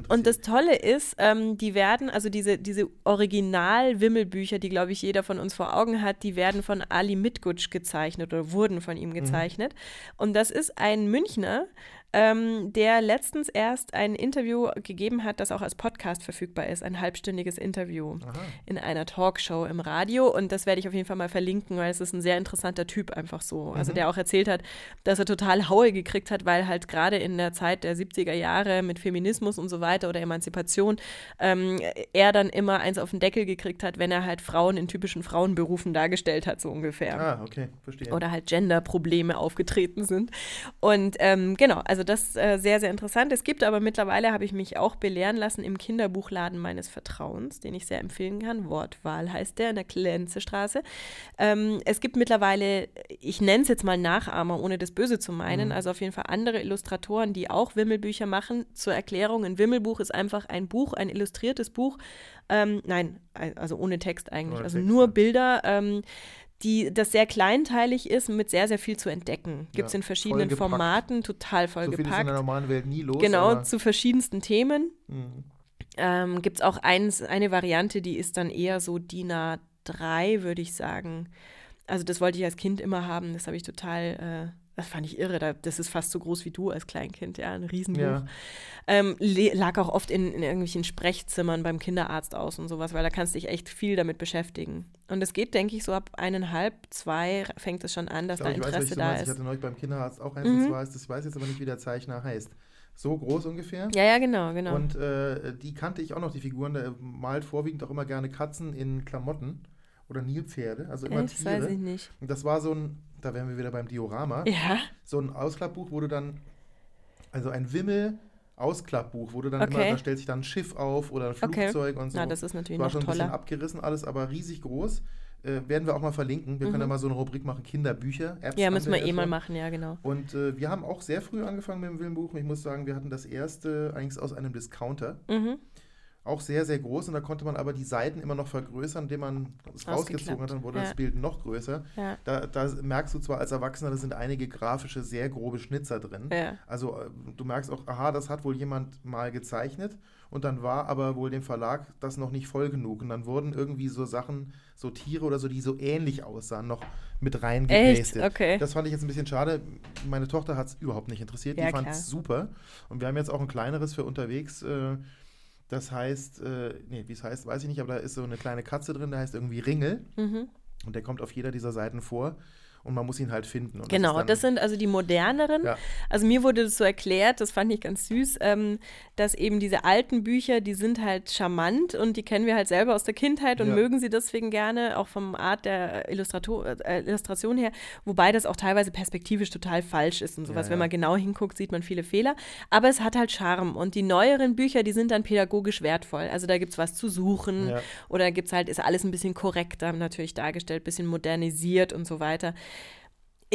Und das Tolle ist, ähm, die werden, also diese, diese Original-Wimmelbücher, die, glaube ich, jeder von uns vor Augen hat, die werden von Ali Mitgutsch gezeichnet oder wurden von ihm gezeichnet. Und das ist ein Münchner, ähm, der letztens erst ein Interview gegeben hat, das auch als Podcast verfügbar ist, ein halbstündiges Interview Aha. in einer Talkshow im Radio. Und das werde ich auf jeden Fall mal verlinken, weil es ist ein sehr interessanter Typ einfach so. Also Mhm. der auch erzählt hat, dass er total Haue gekriegt hat, weil halt gerade in der Zeit der 70er Jahre mit Feminismus und so weiter oder Emanzipation ähm, er dann immer eins auf den Deckel gekriegt hat, wenn er halt Frauen in typischen Frauenberufen dargestellt hat, so ungefähr Ah, okay, verstehe. oder halt Gender-Probleme aufgetreten sind. Und ähm, genau, also das äh, sehr, sehr interessant. Es gibt aber mittlerweile, habe ich mich auch belehren lassen, im Kinderbuchladen meines Vertrauens, den ich sehr empfehlen kann. Wortwahl heißt der in der Klenzestraße. Ähm, es gibt mittlerweile, ich nenne es jetzt mal Nachahmer, ohne das Böse zu meinen, also auf jeden Fall andere Illustratoren, die auch Wimmelbücher machen. Zur Erklärung, ein Wimmelbuch ist einfach ein Buch, ein illustriertes Buch. Ähm, nein, also ohne Text eigentlich, Ohne also Text, nur ja. Bilder. Ähm, die, das sehr kleinteilig ist mit sehr, sehr viel zu entdecken. Gibt es Ja, in verschiedenen vollgepackt. Formaten, total so viel ist in vollgepackt. der normalen Welt nie los. Genau, zu verschiedensten Themen. Mhm. Ähm, Gibt es auch eins, eine Variante, die ist dann eher so DIN A3, würde ich sagen. Also das wollte ich als Kind immer haben, das habe ich total, äh, das fand ich irre. Da, das ist fast so groß wie du als Kleinkind, ja, ein Riesenbuch. Ja. Ähm, lag auch oft in, in irgendwelchen Sprechzimmern beim Kinderarzt aus und sowas, weil da kannst du dich echt viel damit beschäftigen. Und es geht, denke ich, so ab eineinhalb, zwei fängt es schon an, dass Ich da ich weiß, Interesse du da meinst. Ich ist. hatte neulich beim Kinderarzt auch eins, Mhm. und zwar ist das, ich weiß jetzt aber nicht, wie der Zeichner heißt. So groß ungefähr. Ja, ja, genau, genau. Und äh, die kannte ich auch noch, die Figuren. Der malt vorwiegend auch immer gerne Katzen in Klamotten oder Nilpferde, also immer Echt? Das weiß Tiere. ich nicht. Und das war so ein, da wären wir wieder beim Diorama, Ja, so ein Ausklappbuch, wo du dann, also ein Wimmel-Ausklappbuch, wo du dann Okay. immer, da stellt sich dann ein Schiff auf oder ein Okay. Flugzeug und so. na, das ist natürlich war noch schon ein bisschen toller. abgerissen alles, aber riesig groß. Äh, werden wir auch mal verlinken. Wir können ja mal so eine Rubrik machen, Kinderbücher. Apps Mhm. Ja, müssen wir eh mal machen, ja, genau. Und äh, wir haben auch sehr früh angefangen mit dem Willenbuch. Ich muss sagen, wir hatten das erste eigentlich aus einem Discounter. Mhm. Auch sehr, sehr groß. Und da konnte man aber die Seiten immer noch vergrößern, indem man es rausgezogen hat. Dann wurde Ja. das Bild noch größer. Ja. Da, da merkst du zwar als Erwachsener, da sind einige grafische, sehr grobe Schnitzer drin. Ja. Also äh, du merkst auch, aha, das hat wohl jemand mal gezeichnet. Und dann war aber wohl dem Verlag das noch nicht voll genug. Und dann wurden irgendwie so Sachen, so Tiere oder so, die so ähnlich aussahen, noch mit reingepastet. Okay. Das fand ich jetzt ein bisschen schade. Meine Tochter hat es überhaupt nicht interessiert. Die fand es super. Und wir haben jetzt auch ein kleineres für unterwegs. Äh, das heißt, äh, nee, wie es heißt, weiß ich nicht, aber da ist so eine kleine Katze drin, der heißt irgendwie Ringel. Mhm. Und der kommt auf jeder dieser Seiten vor. Und man muss ihn halt finden. Und Genau, dann- das sind also die moderneren. Ja. Also mir wurde das so erklärt, das fand ich ganz süß, ähm, dass eben diese alten Bücher, die sind halt charmant und die kennen wir halt selber aus der Kindheit und Ja. mögen sie deswegen gerne, auch vom Art der Illustrato äh, Illustration her, wobei das auch teilweise perspektivisch total falsch ist und sowas. Ja, Wenn man genau hinguckt, sieht man viele Fehler. Aber es hat halt Charme und die neueren Bücher, die sind dann pädagogisch wertvoll. Also da gibt es was zu suchen oder gibt es halt, ist alles ein bisschen korrekter natürlich dargestellt, bisschen modernisiert und so weiter.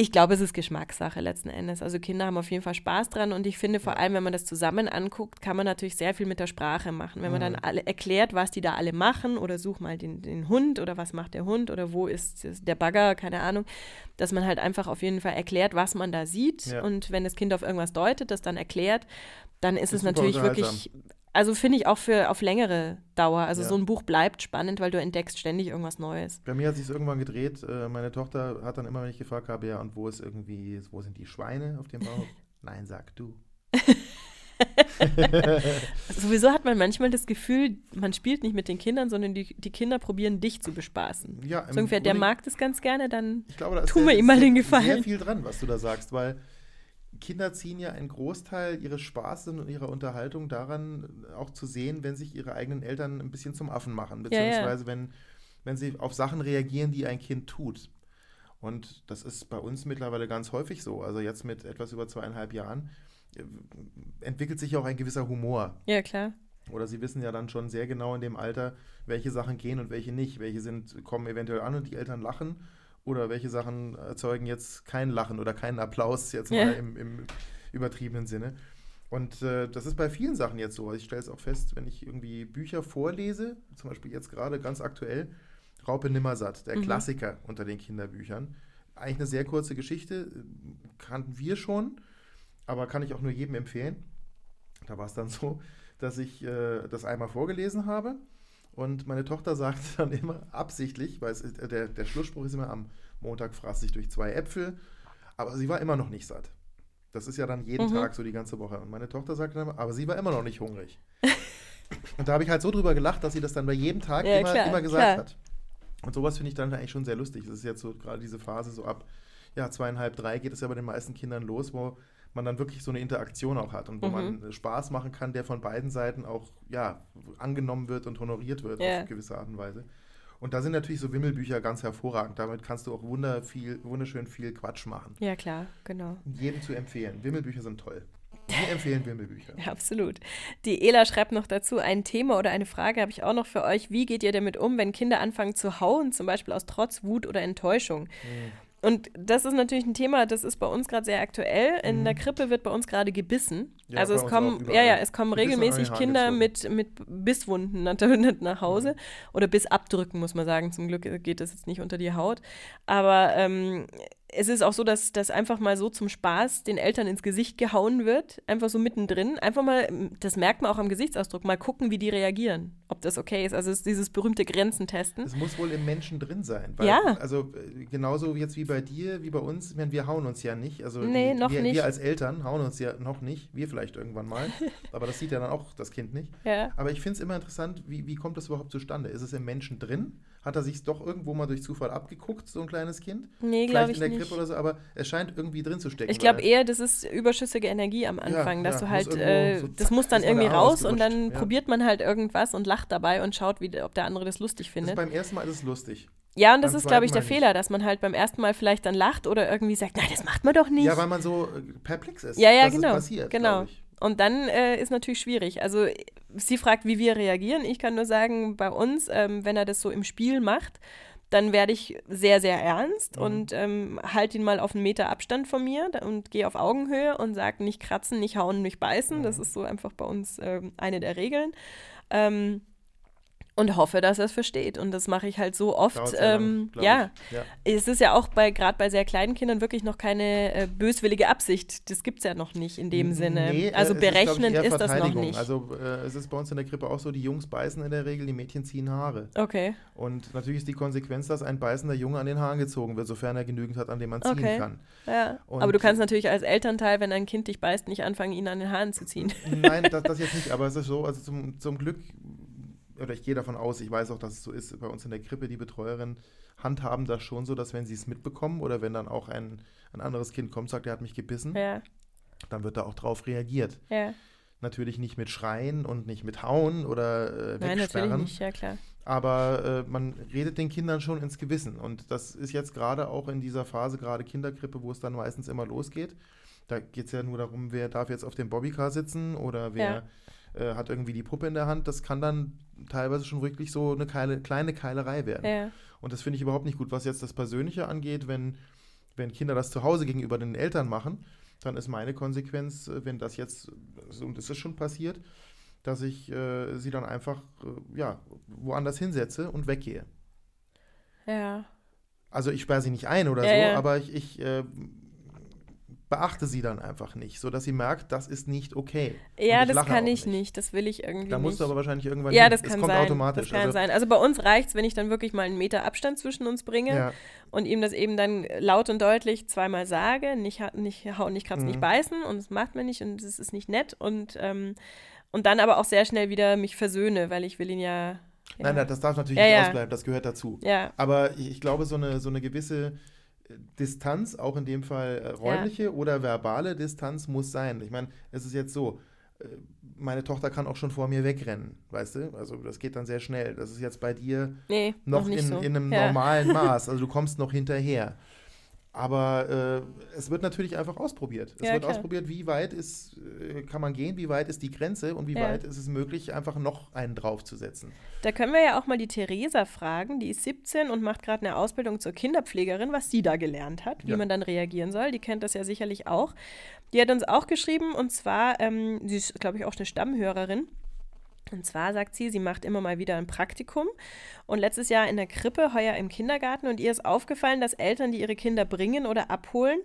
Ich glaube, es ist Geschmackssache letzten Endes. Also Kinder haben auf jeden Fall Spaß dran und ich finde vor allem, wenn man das zusammen anguckt, kann man natürlich sehr viel mit der Sprache machen. Wenn man dann alle erklärt, was die da alle machen oder such mal den, den Hund oder was macht der Hund oder wo ist der Bagger, keine Ahnung, dass man halt einfach auf jeden Fall erklärt, was man da sieht Ja. und wenn das Kind auf irgendwas deutet, das dann erklärt, dann ist, Ist es natürlich wirklich, also finde ich auch für auf längere Dauer. Also Ja. so ein Buch bleibt spannend, weil du entdeckst ständig irgendwas Neues. Bei mir hat sich irgendwann gedreht. Äh, meine Tochter hat dann immer, wenn ich gefragt habe, ja, und wo ist irgendwie, wo sind die Schweine auf dem Bauch? Nein, sag du. Sowieso hat man manchmal das Gefühl, man spielt nicht mit den Kindern, sondern die, die Kinder probieren dich zu bespaßen. Ja, So ungefähr, der mag das ganz gerne, dann. Ich glaube, da ist Tu mir sehr- ihm mal den Gefallen. Sehr viel dran, was du da sagst, weil Kinder ziehen ja einen Großteil ihres Spaßes und ihrer Unterhaltung daran, auch zu sehen, wenn sich ihre eigenen Eltern ein bisschen zum Affen machen, Ja, ja. beziehungsweise wenn, wenn sie auf Sachen reagieren, die ein Kind tut. Und das ist bei uns mittlerweile ganz häufig so. Also jetzt mit etwas über zweieinhalb Jahren äh, entwickelt sich auch ein gewisser Humor. Ja, klar. Oder sie wissen ja dann schon sehr genau in dem Alter, welche Sachen gehen und welche nicht. Welche sind, kommen eventuell an und die Eltern lachen. Oder welche Sachen erzeugen jetzt kein Lachen oder keinen Applaus, jetzt Ja. mal im, im übertriebenen Sinne. Und äh, das ist bei vielen Sachen jetzt so. Also ich stelle es auch fest, wenn ich irgendwie Bücher vorlese, zum Beispiel jetzt gerade ganz aktuell, Raupe Nimmersatt, der Mhm. Klassiker unter den Kinderbüchern. Eigentlich eine sehr kurze Geschichte, kannten wir schon, aber kann ich auch nur jedem empfehlen. Da war es dann so, dass ich äh, das einmal vorgelesen habe und meine Tochter sagte dann immer absichtlich, weil es äh, der, der Schlussspruch ist immer am Montag fraß ich durch zwei Äpfel, aber sie war immer noch nicht satt. Das ist ja dann jeden Mhm. Tag so die ganze Woche. Und meine Tochter sagte dann, aber sie war immer noch nicht hungrig. und da habe ich halt so drüber gelacht, dass sie das dann bei jedem Tag Ja, immer, klar, immer gesagt klar. hat. Und sowas finde ich dann eigentlich schon sehr lustig. Das ist jetzt so gerade diese Phase so ab ja, zweieinhalb, drei geht es ja bei den meisten Kindern los, wo man dann wirklich so eine Interaktion auch hat und wo Mhm. man Spaß machen kann, der von beiden Seiten auch ja, angenommen wird und honoriert wird Ja. auf gewisse Art und Weise. Und da sind natürlich so Wimmelbücher ganz hervorragend. Damit kannst du auch wunder viel, wunderschön viel Quatsch machen. Ja, klar, genau. Jedem zu empfehlen. Wimmelbücher sind toll. Wir empfehlen Wimmelbücher. Ja, absolut. Die Ela schreibt noch dazu, ein Thema oder eine Frage habe ich auch noch für euch. Wie geht ihr damit um, wenn Kinder anfangen zu hauen, zum Beispiel aus Trotz, Wut oder Enttäuschung? Und das ist natürlich ein Thema, das ist bei uns gerade sehr aktuell. In der Krippe wird bei uns gerade gebissen. Ja, also es kommen, ja, ja, es kommen regelmäßig Kinder mit, mit Bisswunden nach, Hause oder Bissabdrücken, muss man sagen. Zum Glück geht das jetzt nicht unter die Haut. Aber ähm, es ist auch so, dass das einfach mal so zum Spaß den Eltern ins Gesicht gehauen wird, einfach so mittendrin. Einfach mal, das merkt man auch am Gesichtsausdruck, mal gucken, wie die reagieren, ob das okay ist. Also es ist dieses berühmte Grenzen testen. Es muss wohl im Menschen drin sein. Weil, Ja. Also äh, genauso jetzt wie bei dir, wie bei uns. Ich meine, wir hauen uns ja nicht. Also Nee, die, noch wir, nicht. wir als Eltern hauen uns ja noch nicht. Wir vielleicht irgendwann mal. aber das sieht ja dann auch das Kind nicht. Ja. Aber ich finde es immer interessant, wie, wie kommt das überhaupt zustande? Ist es im Menschen drin? Hat er sich doch irgendwo mal durch Zufall abgeguckt, so ein kleines Kind? Nee, glaube ich in der nicht. Krippe oder so, aber es scheint irgendwie drin zu stecken. Ich glaube eher, das ist überschüssige Energie am Anfang, dass ja, du halt, äh, so das muss dann ist irgendwie raus und dann ja. probiert man halt irgendwas und lacht dabei und schaut, wie, ob der andere das lustig Das findet. beim ersten Mal ist es lustig. Ja, und das beim ist, glaube ich, der Fehler, dass man halt beim ersten Mal vielleicht dann lacht oder irgendwie sagt, nein, das macht man doch nicht. Ja, weil man so äh, perplex ist. Ja, ja, genau, Es passiert, genau. Ich. Und dann äh, ist natürlich schwierig. Also sie fragt, wie wir reagieren. Ich kann nur sagen, bei uns, ähm, wenn er das so im Spiel macht, dann werde ich sehr, sehr ernst Mhm. und ähm, halte ihn mal auf einen Meter Abstand von mir und gehe auf Augenhöhe und sage nicht kratzen, nicht hauen, nicht beißen. Das Mhm. ist so einfach bei uns ähm, eine der Regeln. Ähm, und hoffe, dass er es versteht. Und das mache ich halt so oft. Lang, ähm, ja, ja. es ist ja auch bei gerade bei sehr kleinen Kindern wirklich noch keine äh, böswillige Absicht. Das gibt es ja noch nicht in dem Sinne. Nee, äh, also ist, ich, berechnend eher ist, das noch nicht. Also äh, es ist bei uns in der Krippe auch so, die Jungs beißen in der Regel, die Mädchen ziehen Haare. okay. Und natürlich ist die Konsequenz, dass ein beißender Junge an den Haaren gezogen wird, sofern er genügend hat, an dem man ziehen Okay. kann. Ja. Und- aber du kannst natürlich als Elternteil, wenn ein Kind dich beißt, nicht anfangen, ihn an den Haaren zu ziehen. Nein, das, das jetzt nicht, aber es ist so, also zum, zum Glück, oder ich gehe davon aus, ich weiß auch, dass es so ist, bei uns in der Krippe, die Betreuerin handhaben das schon so, dass wenn sie es mitbekommen oder wenn dann auch ein, ein anderes Kind kommt, sagt, er hat mich gebissen, ja, dann wird da auch drauf reagiert. ja. Natürlich nicht mit Schreien und nicht mit Hauen oder äh, Nein, natürlich nicht, ja klar. Aber äh, man redet den Kindern schon ins Gewissen. Und das ist jetzt gerade auch in dieser Phase, gerade Kinderkrippe, wo es dann meistens immer losgeht. Da geht es ja nur darum, wer darf jetzt auf dem Bobbycar sitzen oder wer äh, hat irgendwie die Puppe in der Hand. Das kann dann teilweise schon wirklich so eine Keile, kleine Keilerei werden. Ja. Und das finde ich überhaupt nicht gut. Was jetzt das Persönliche angeht, wenn, wenn Kinder das zu Hause gegenüber den Eltern machen, dann ist meine Konsequenz, äh, wenn das jetzt, und das ist schon passiert, dass ich äh, sie dann einfach äh, ja, woanders hinsetze und weggehe. Ja. Also ich sperre sie nicht ein oder Ja, so, ja. aber ich, ich äh, beachte sie dann einfach nicht, sodass sie merkt, das ist nicht okay. Ja, das kann ich nicht. Das will ich irgendwie Da nicht. musst du aber wahrscheinlich irgendwann ja, das es kann kommt sein. automatisch. Das kann also, sein. Also bei uns reicht es, wenn ich dann wirklich mal einen Meter Abstand zwischen uns bringe Ja, und ihm das eben dann laut und deutlich zweimal sage, nicht, nicht hauen, nicht kratzen, Mhm. nicht beißen und das macht man nicht und es ist nicht nett und, ähm, und dann aber auch sehr schnell wieder mich versöhne, weil ich will ihn ja. ja Nein, nein, das darf natürlich Ja, nicht ausbleiben, das gehört dazu. ja, Aber ich, ich glaube, so eine, so eine gewisse Distanz, auch in dem Fall äh, räumliche oder verbale Distanz, muss sein. Ich meine, es ist jetzt so, äh, meine Tochter kann auch schon vor mir wegrennen, weißt du? Also das geht dann sehr schnell. Das ist jetzt bei dir nee, noch, noch in, so. in einem ja. normalen Maß. Also du kommst noch hinterher. Aber äh, es wird natürlich einfach ausprobiert. Es Ja, wird klar. ausprobiert, wie weit ist, äh, kann man gehen, wie weit ist die Grenze und wie Ja. weit ist es möglich, einfach noch einen draufzusetzen. Da können wir ja auch mal die Theresa fragen, die ist 17 und macht gerade eine Ausbildung zur Kinderpflegerin, was sie da gelernt hat, wie Ja. man dann reagieren soll. Die kennt das ja sicherlich auch. Die hat uns auch geschrieben und zwar, ähm, sie ist, glaube ich, auch eine Stammhörerin. Und zwar sagt sie, sie macht immer mal wieder ein Praktikum. Und letztes Jahr in der Krippe, heuer im Kindergarten. Und ihr ist aufgefallen, dass Eltern, die ihre Kinder bringen oder abholen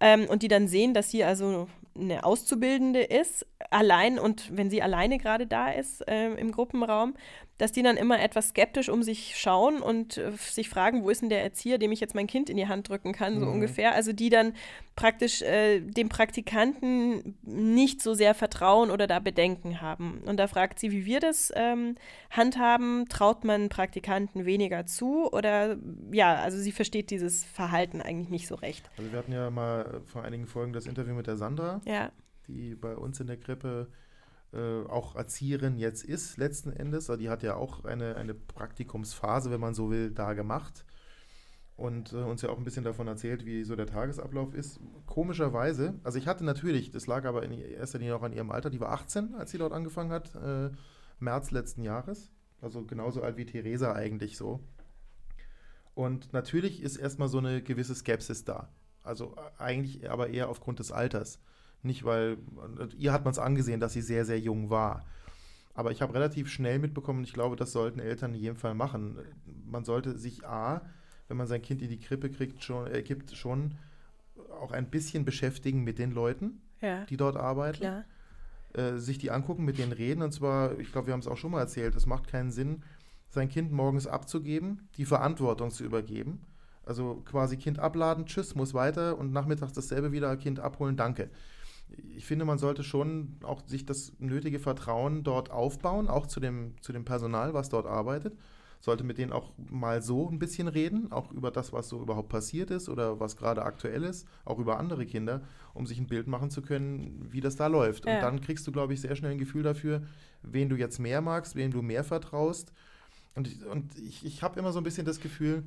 ähm, und die dann sehen, dass sie also eine Auszubildende ist, allein und wenn sie alleine gerade da ist ähm, im Gruppenraum, dass die dann immer etwas skeptisch um sich schauen und äh, sich fragen, wo ist denn der Erzieher, dem ich jetzt mein Kind in die Hand drücken kann, so Mhm. ungefähr. Also die dann praktisch äh, dem Praktikanten nicht so sehr vertrauen oder da Bedenken haben. Und da fragt sie, wie wir das ähm, handhaben. Traut man Praktikanten weniger zu? Oder ja, also sie versteht dieses Verhalten eigentlich nicht so recht. Also wir hatten ja mal vor einigen Folgen das Interview mit der Sandra, Ja, die bei uns in der Krippe äh, auch Erzieherin jetzt ist, letzten Endes. Also die hat ja auch eine, eine Praktikumsphase, wenn man so will, da gemacht. Und äh, uns ja auch ein bisschen davon erzählt, wie so der Tagesablauf ist. Komischerweise, also ich hatte natürlich, das lag aber in erster Linie auch an ihrem Alter, die war 18, als sie dort angefangen hat, äh, März letzten Jahres. Also genauso alt wie Theresa eigentlich so. Und natürlich ist erstmal so eine gewisse Skepsis da. Also äh, eigentlich aber eher aufgrund des Alters. Nicht, weil und ihr hat man es angesehen, dass sie sehr, sehr jung war. Aber ich habe relativ schnell mitbekommen, ich glaube, das sollten Eltern in jedem Fall machen. Man sollte sich A, wenn man sein Kind in die Krippe kriegt, schon, äh, gibt, schon auch ein bisschen beschäftigen mit den Leuten, ja, die dort arbeiten äh, sich die angucken, mit denen reden. Und zwar, ich glaube, wir haben es auch schon mal erzählt, es macht keinen Sinn, sein Kind morgens abzugeben, die Verantwortung zu übergeben. Also quasi Kind abladen, tschüss, muss weiter und nachmittags dasselbe wieder, Kind abholen, danke. Ich finde, man sollte schon auch sich das nötige Vertrauen dort aufbauen, auch zu dem, zu dem Personal, was dort arbeitet. Sollte mit denen auch mal so ein bisschen reden, auch über das, was so überhaupt passiert ist oder was gerade aktuell ist, auch über andere Kinder, um sich ein Bild machen zu können, wie das da läuft. Ja. Und dann kriegst du, glaube ich, sehr schnell ein Gefühl dafür, wen du jetzt mehr magst, wem du mehr vertraust. Und ich, und ich, ich habe immer so ein bisschen das Gefühl,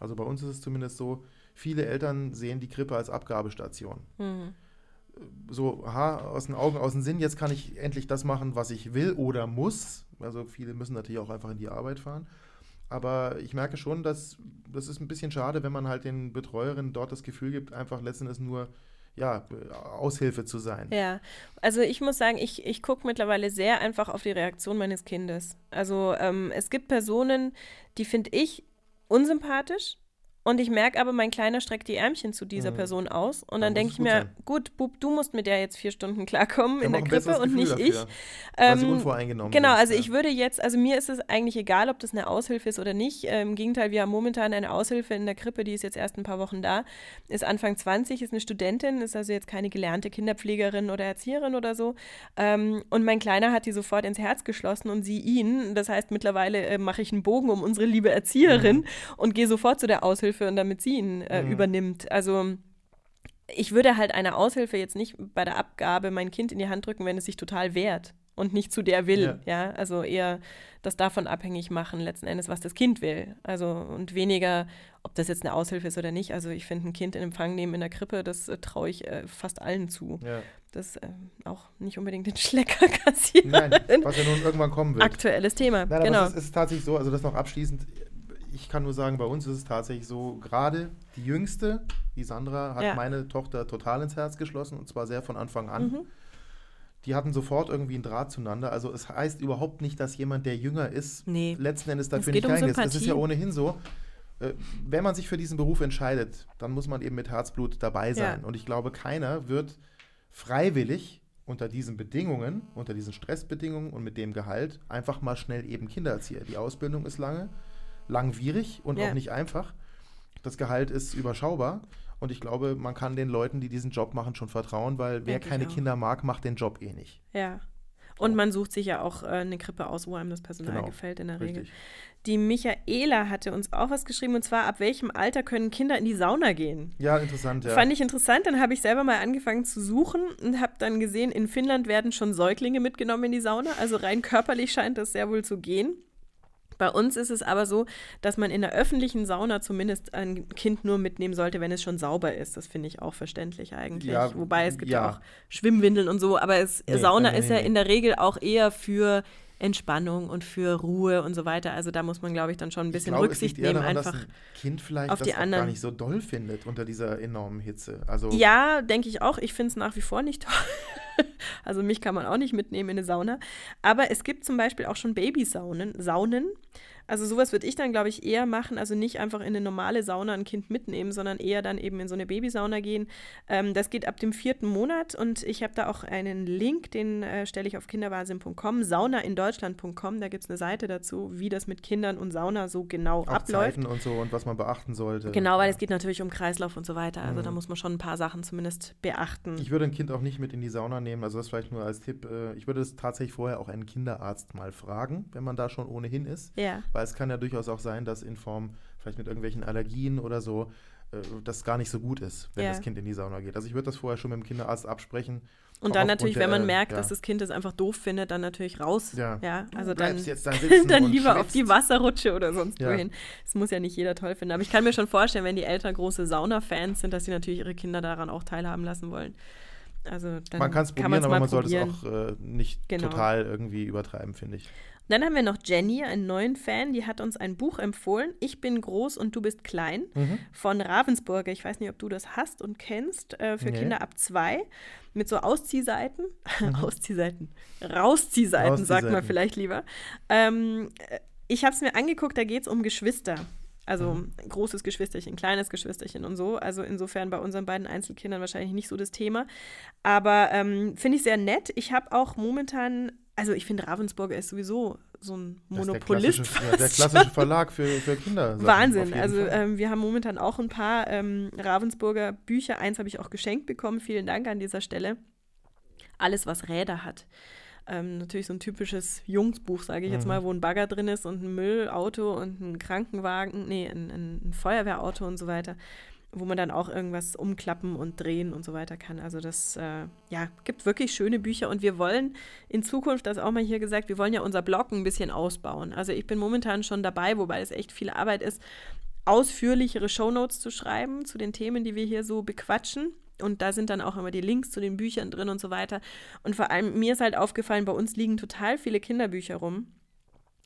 also bei uns ist es zumindest so, viele Eltern sehen die Krippe als Abgabestation. Mhm. So, aha, aus den Augen, aus dem Sinn, jetzt kann ich endlich das machen, was ich will oder muss. Also viele müssen natürlich auch einfach in die Arbeit fahren. Aber ich merke schon, dass das ist ein bisschen schade, wenn man halt den Betreuerinnen dort das Gefühl gibt, einfach letzten Endes nur ja, Aushilfe zu sein. Ja, also ich muss sagen, ich, ich gucke mittlerweile sehr einfach auf die Reaktion meines Kindes. Also ähm, es gibt Personen, die finde ich unsympathisch und ich merke aber, mein Kleiner streckt die Ärmchen zu dieser Mhm. Person aus und Dann dann denke ich mir, sein. gut, Bub, du musst mit der jetzt vier Stunden klarkommen in der Krippe und nicht dafür, ich. Weil sie Ähm, unvoreingenommen Genau, sind, also ja. ich würde jetzt, also mir ist es eigentlich egal, ob das eine Aushilfe ist oder nicht. Äh, Im Gegenteil, wir haben momentan eine Aushilfe in der Krippe, die ist jetzt erst ein paar Wochen da, ist Anfang 20, ist eine Studentin, ist also jetzt keine gelernte Kinderpflegerin oder Erzieherin oder so. Ähm, und mein Kleiner hat die sofort ins Herz geschlossen und sie ihn. Das heißt, mittlerweile äh, mache ich einen Bogen um unsere liebe Erzieherin Mhm. und gehe sofort zu der Aushilfe und damit sie ihn äh, Mhm. übernimmt. Also ich würde halt einer Aushilfe jetzt nicht bei der Abgabe mein Kind in die Hand drücken, wenn es sich total wehrt und nicht zu der will. Ja, also eher das davon abhängig machen, letzten Endes, was das Kind will. Also und weniger, ob das jetzt eine Aushilfe ist oder nicht. Also ich finde, ein Kind in Empfang nehmen in der Krippe, das äh, traue ich äh, fast allen zu. Ja. Das äh, auch nicht unbedingt den Schlecker kassieren. Nein, was ja nun irgendwann kommen wird. Aktuelles Thema, Nein, genau. es ist, es ist tatsächlich so, also das noch abschließend, ich kann nur sagen, bei uns ist es tatsächlich so, gerade die Jüngste, die Sandra, hat Ja. meine Tochter total ins Herz geschlossen und zwar sehr von Anfang an. Mhm. Die hatten sofort irgendwie einen Draht zueinander. Also es heißt überhaupt nicht, dass jemand, der jünger ist, Nee. letzten Endes dafür nicht um geeignet ist. Es ist ja ohnehin so, äh, wenn man sich für diesen Beruf entscheidet, dann muss man eben mit Herzblut dabei sein. Ja. Und ich glaube, keiner wird freiwillig unter diesen Bedingungen, unter diesen Stressbedingungen und mit dem Gehalt einfach mal schnell eben Kindererzieher. Die Ausbildung ist lange, langwierig und Ja. auch nicht einfach. Das Gehalt ist überschaubar. Und ich glaube, man kann den Leuten, die diesen Job machen, schon vertrauen, weil wer keine auch. Kinder mag, macht den Job eh nicht. Ja. Und man sucht sich ja auch äh, eine Krippe aus, wo einem das Personal Genau, gefällt in der Regel. Richtig. Die Michaela hatte uns auch was geschrieben und zwar, ab welchem Alter können Kinder in die Sauna gehen? Ja, interessant, ja. Fand ich interessant, dann habe ich selber mal angefangen zu suchen und habe dann gesehen, in Finnland werden schon Säuglinge mitgenommen in die Sauna. Also rein körperlich scheint das sehr wohl zu gehen. Bei uns ist es aber so, dass man in der öffentlichen Sauna zumindest ein Kind nur mitnehmen sollte, wenn es schon sauber ist. Das finde ich auch verständlich eigentlich. Ja, Wobei es gibt ja. ja. auch Schwimmwindeln und so, aber es, Nee, Sauna nee, ist nee, ja nee. in der Regel auch eher für Entspannung und für Ruhe und so weiter. Also da muss man, glaube ich, dann schon ein bisschen glaube, Rücksicht nehmen, daran, einfach. dass ein Kind vielleicht auf das die auch gar anderen. nicht so doll findet unter dieser enormen Hitze. Also Ja, denke ich auch. Ich finde es nach wie vor nicht toll. Also mich kann man auch nicht mitnehmen in eine Sauna. Aber es gibt zum Beispiel auch schon Babysaunen. Saunen. Also sowas würde ich dann, glaube ich, eher machen. Also nicht einfach in eine normale Sauna ein Kind mitnehmen, sondern eher dann eben in so eine Babysauna gehen. Ähm, das geht ab dem vierten Monat und ich habe da auch einen Link, den äh, stelle ich auf kinderwahnsinn.com, saunaindeutschland.com. Da gibt es eine Seite dazu, wie das mit Kindern und Sauna so genau Auch abläuft. Zeiten und so und was man beachten sollte. Genau, weil Ja. es geht natürlich um Kreislauf und so weiter. Also Mhm. da muss man schon ein paar Sachen zumindest beachten. Ich würde ein Kind auch nicht mit in die Sauna nehmen, also das vielleicht nur als Tipp. äh, Ich würde es tatsächlich vorher auch einen Kinderarzt mal fragen, wenn man da schon ohnehin ist. ja. Weil es kann ja durchaus auch sein, dass in Form vielleicht mit irgendwelchen Allergien oder so äh, das gar nicht so gut ist, wenn Ja. das Kind in die Sauna geht. Also ich würde das vorher schon mit dem Kinderarzt absprechen. Und dann natürlich, wenn man äh, merkt, ja. dass das Kind es einfach doof findet, dann natürlich raus. Ja. also Du dann, dann und lieber auf die. Wasserrutsche oder sonst Ja. wohin. Das muss ja nicht jeder toll finden. Aber ich kann mir schon vorstellen, wenn die Eltern große Sauna-Fans sind, dass sie natürlich ihre Kinder daran auch teilhaben lassen wollen. Also dann Man kann es probieren, aber man sollte es auch äh, nicht Genau. total irgendwie übertreiben, finde ich. Dann haben wir noch Jenny, einen neuen Fan, die hat uns ein Buch empfohlen. Ich bin groß und du bist klein Mhm. von Ravensburger. Ich weiß nicht, ob du das hast und kennst, äh, für Nee. Kinder ab zwei mit so Ausziehseiten. Ausziehseiten. Rausziehseiten, sagt man vielleicht lieber. Ähm, äh, ich habe es mir angeguckt, da geht es um Geschwister. Also Mhm. großes Geschwisterchen, kleines Geschwisterchen und so. Also insofern bei unseren beiden Einzelkindern wahrscheinlich nicht so das Thema. Aber ähm, finde ich sehr nett. Ich habe auch momentan, also ich finde Ravensburger ist sowieso so ein Das ist der Monopolist. klassische, ja, der klassische Verlag für, für Kinder. Wahnsinn. Also ähm, wir haben momentan auch ein paar ähm, Ravensburger Bücher. Eins habe ich auch geschenkt bekommen. Vielen Dank an dieser Stelle. Alles, was Räder hat. Ähm, natürlich so ein typisches Jungsbuch, sage ich jetzt Mhm. mal, wo ein Bagger drin ist und ein Müllauto und ein Krankenwagen, nee, ein, ein Feuerwehrauto und so weiter, wo man dann auch irgendwas umklappen und drehen und so weiter kann. Also das, äh, ja, gibt wirklich schöne Bücher und wir wollen in Zukunft, das auch mal hier gesagt, wir wollen ja unser Blog ein bisschen ausbauen. Also ich bin momentan schon dabei, wobei es echt viel Arbeit ist, ausführlichere Shownotes zu schreiben zu den Themen, die wir hier so bequatschen. Und da sind dann auch immer die Links zu den Büchern drin und so weiter. Und vor allem, mir ist halt aufgefallen, bei uns liegen total viele Kinderbücher rum.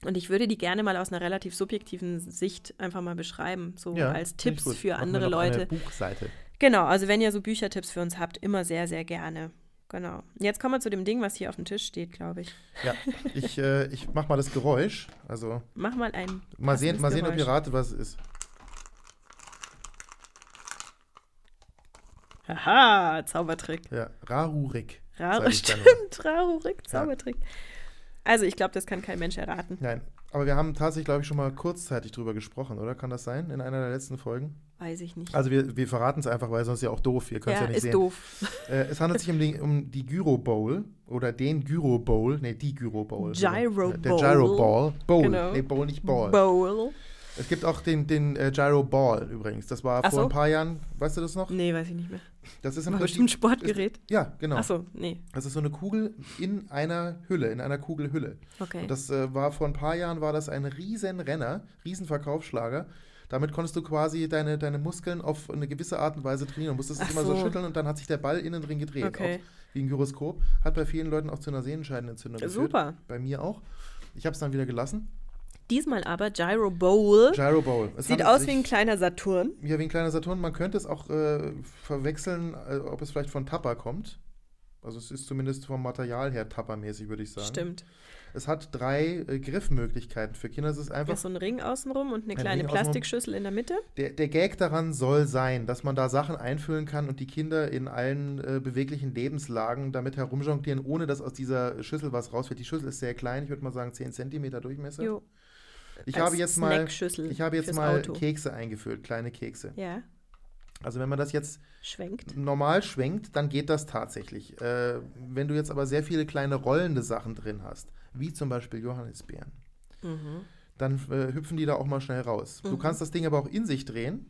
Und ich würde die gerne mal aus einer relativ subjektiven Sicht einfach mal beschreiben, so ja, als Tipps für Machen andere Leute. Buchseite. Genau, also wenn ihr so Büchertipps für uns habt, immer sehr, sehr gerne. Genau. Jetzt kommen wir zu dem Ding, was hier auf dem Tisch steht, glaube ich. Ja, ich, äh, ich mach mal das Geräusch. Also Mach mal ein. mal sehen, mal sehen ob ihr ratet, was es ist. Haha, Zaubertrick. Ja, Rarurik. Ra Stimmt, Rarurik, Zaubertrick. Also ich glaube, das kann kein Mensch erraten. Nein, aber wir haben tatsächlich, glaube ich, schon mal kurzzeitig drüber gesprochen, oder? Kann das sein? In einer der letzten Folgen? Weiß ich nicht. Also wir, wir verraten es einfach, weil sonst ja auch doof. Ihr könnt es ja, ja nicht ist sehen. doof. Äh, es handelt sich um die, um die Gyro Bowl oder den Gyro Bowl. Nee, die Gyro Bowl. Gyro Der Bowl. Gyro Ball. Bowl. Genau. Nee, Bowl, nicht Ball. Bowl. Es gibt auch den, den äh, Gyro Ball übrigens. Das war Ach vor so. ein paar Jahren, weißt du das noch? Nee, weiß ich nicht mehr. Das ist im War Prinzip. bestimmt ein Sportgerät. Ist, ja, genau. Achso, nee. Das ist so eine Kugel in einer Hülle, in einer Kugelhülle. Okay. Und das äh, war vor ein paar Jahren war das ein riesen Renner, riesen Verkaufsschlager. Damit konntest du quasi deine, deine Muskeln auf eine gewisse Art und Weise trainieren. Du musstest es immer so so. schütteln und dann hat sich der Ball innen drin gedreht. Okay. Auch wie ein Gyroskop. Hat bei vielen Leuten auch zu einer Sehenscheidenentzündung geführt. Super. Bei mir auch. Ich habe es dann wieder gelassen. Diesmal aber Gyro Bowl. Gyro Bowl. Es Sieht aus wie ein kleiner Saturn. Ja, wie ein kleiner Saturn. Man könnte es auch äh, verwechseln, äh, ob es vielleicht von Tapper kommt. Also es ist zumindest vom Material her Tapper-mäßig, würde ich sagen. Stimmt. Es hat drei äh, Griffmöglichkeiten für Kinder. Es ist einfach ist so ein Ring außenrum und eine Ein kleine. Plastikschüssel in der Mitte. Der, der Gag daran soll sein, dass man da Sachen einfüllen kann und die Kinder in allen äh, beweglichen Lebenslagen damit herumjonglieren, ohne dass aus dieser Schüssel was rausfällt. Die Schüssel ist sehr klein, ich würde mal sagen 10 cm Durchmesser. Jo. Ich habe jetzt mal, ich habe jetzt mal Auto. Kekse eingefüllt, kleine Kekse. Ja, Also wenn man das jetzt schwenkt. normal schwenkt, dann geht das tatsächlich. Äh, wenn du jetzt aber sehr viele kleine rollende Sachen drin hast, wie zum Beispiel Johannisbeeren, Mhm. dann äh, hüpfen die da auch mal schnell raus. Du Mhm. kannst das Ding aber auch in sich drehen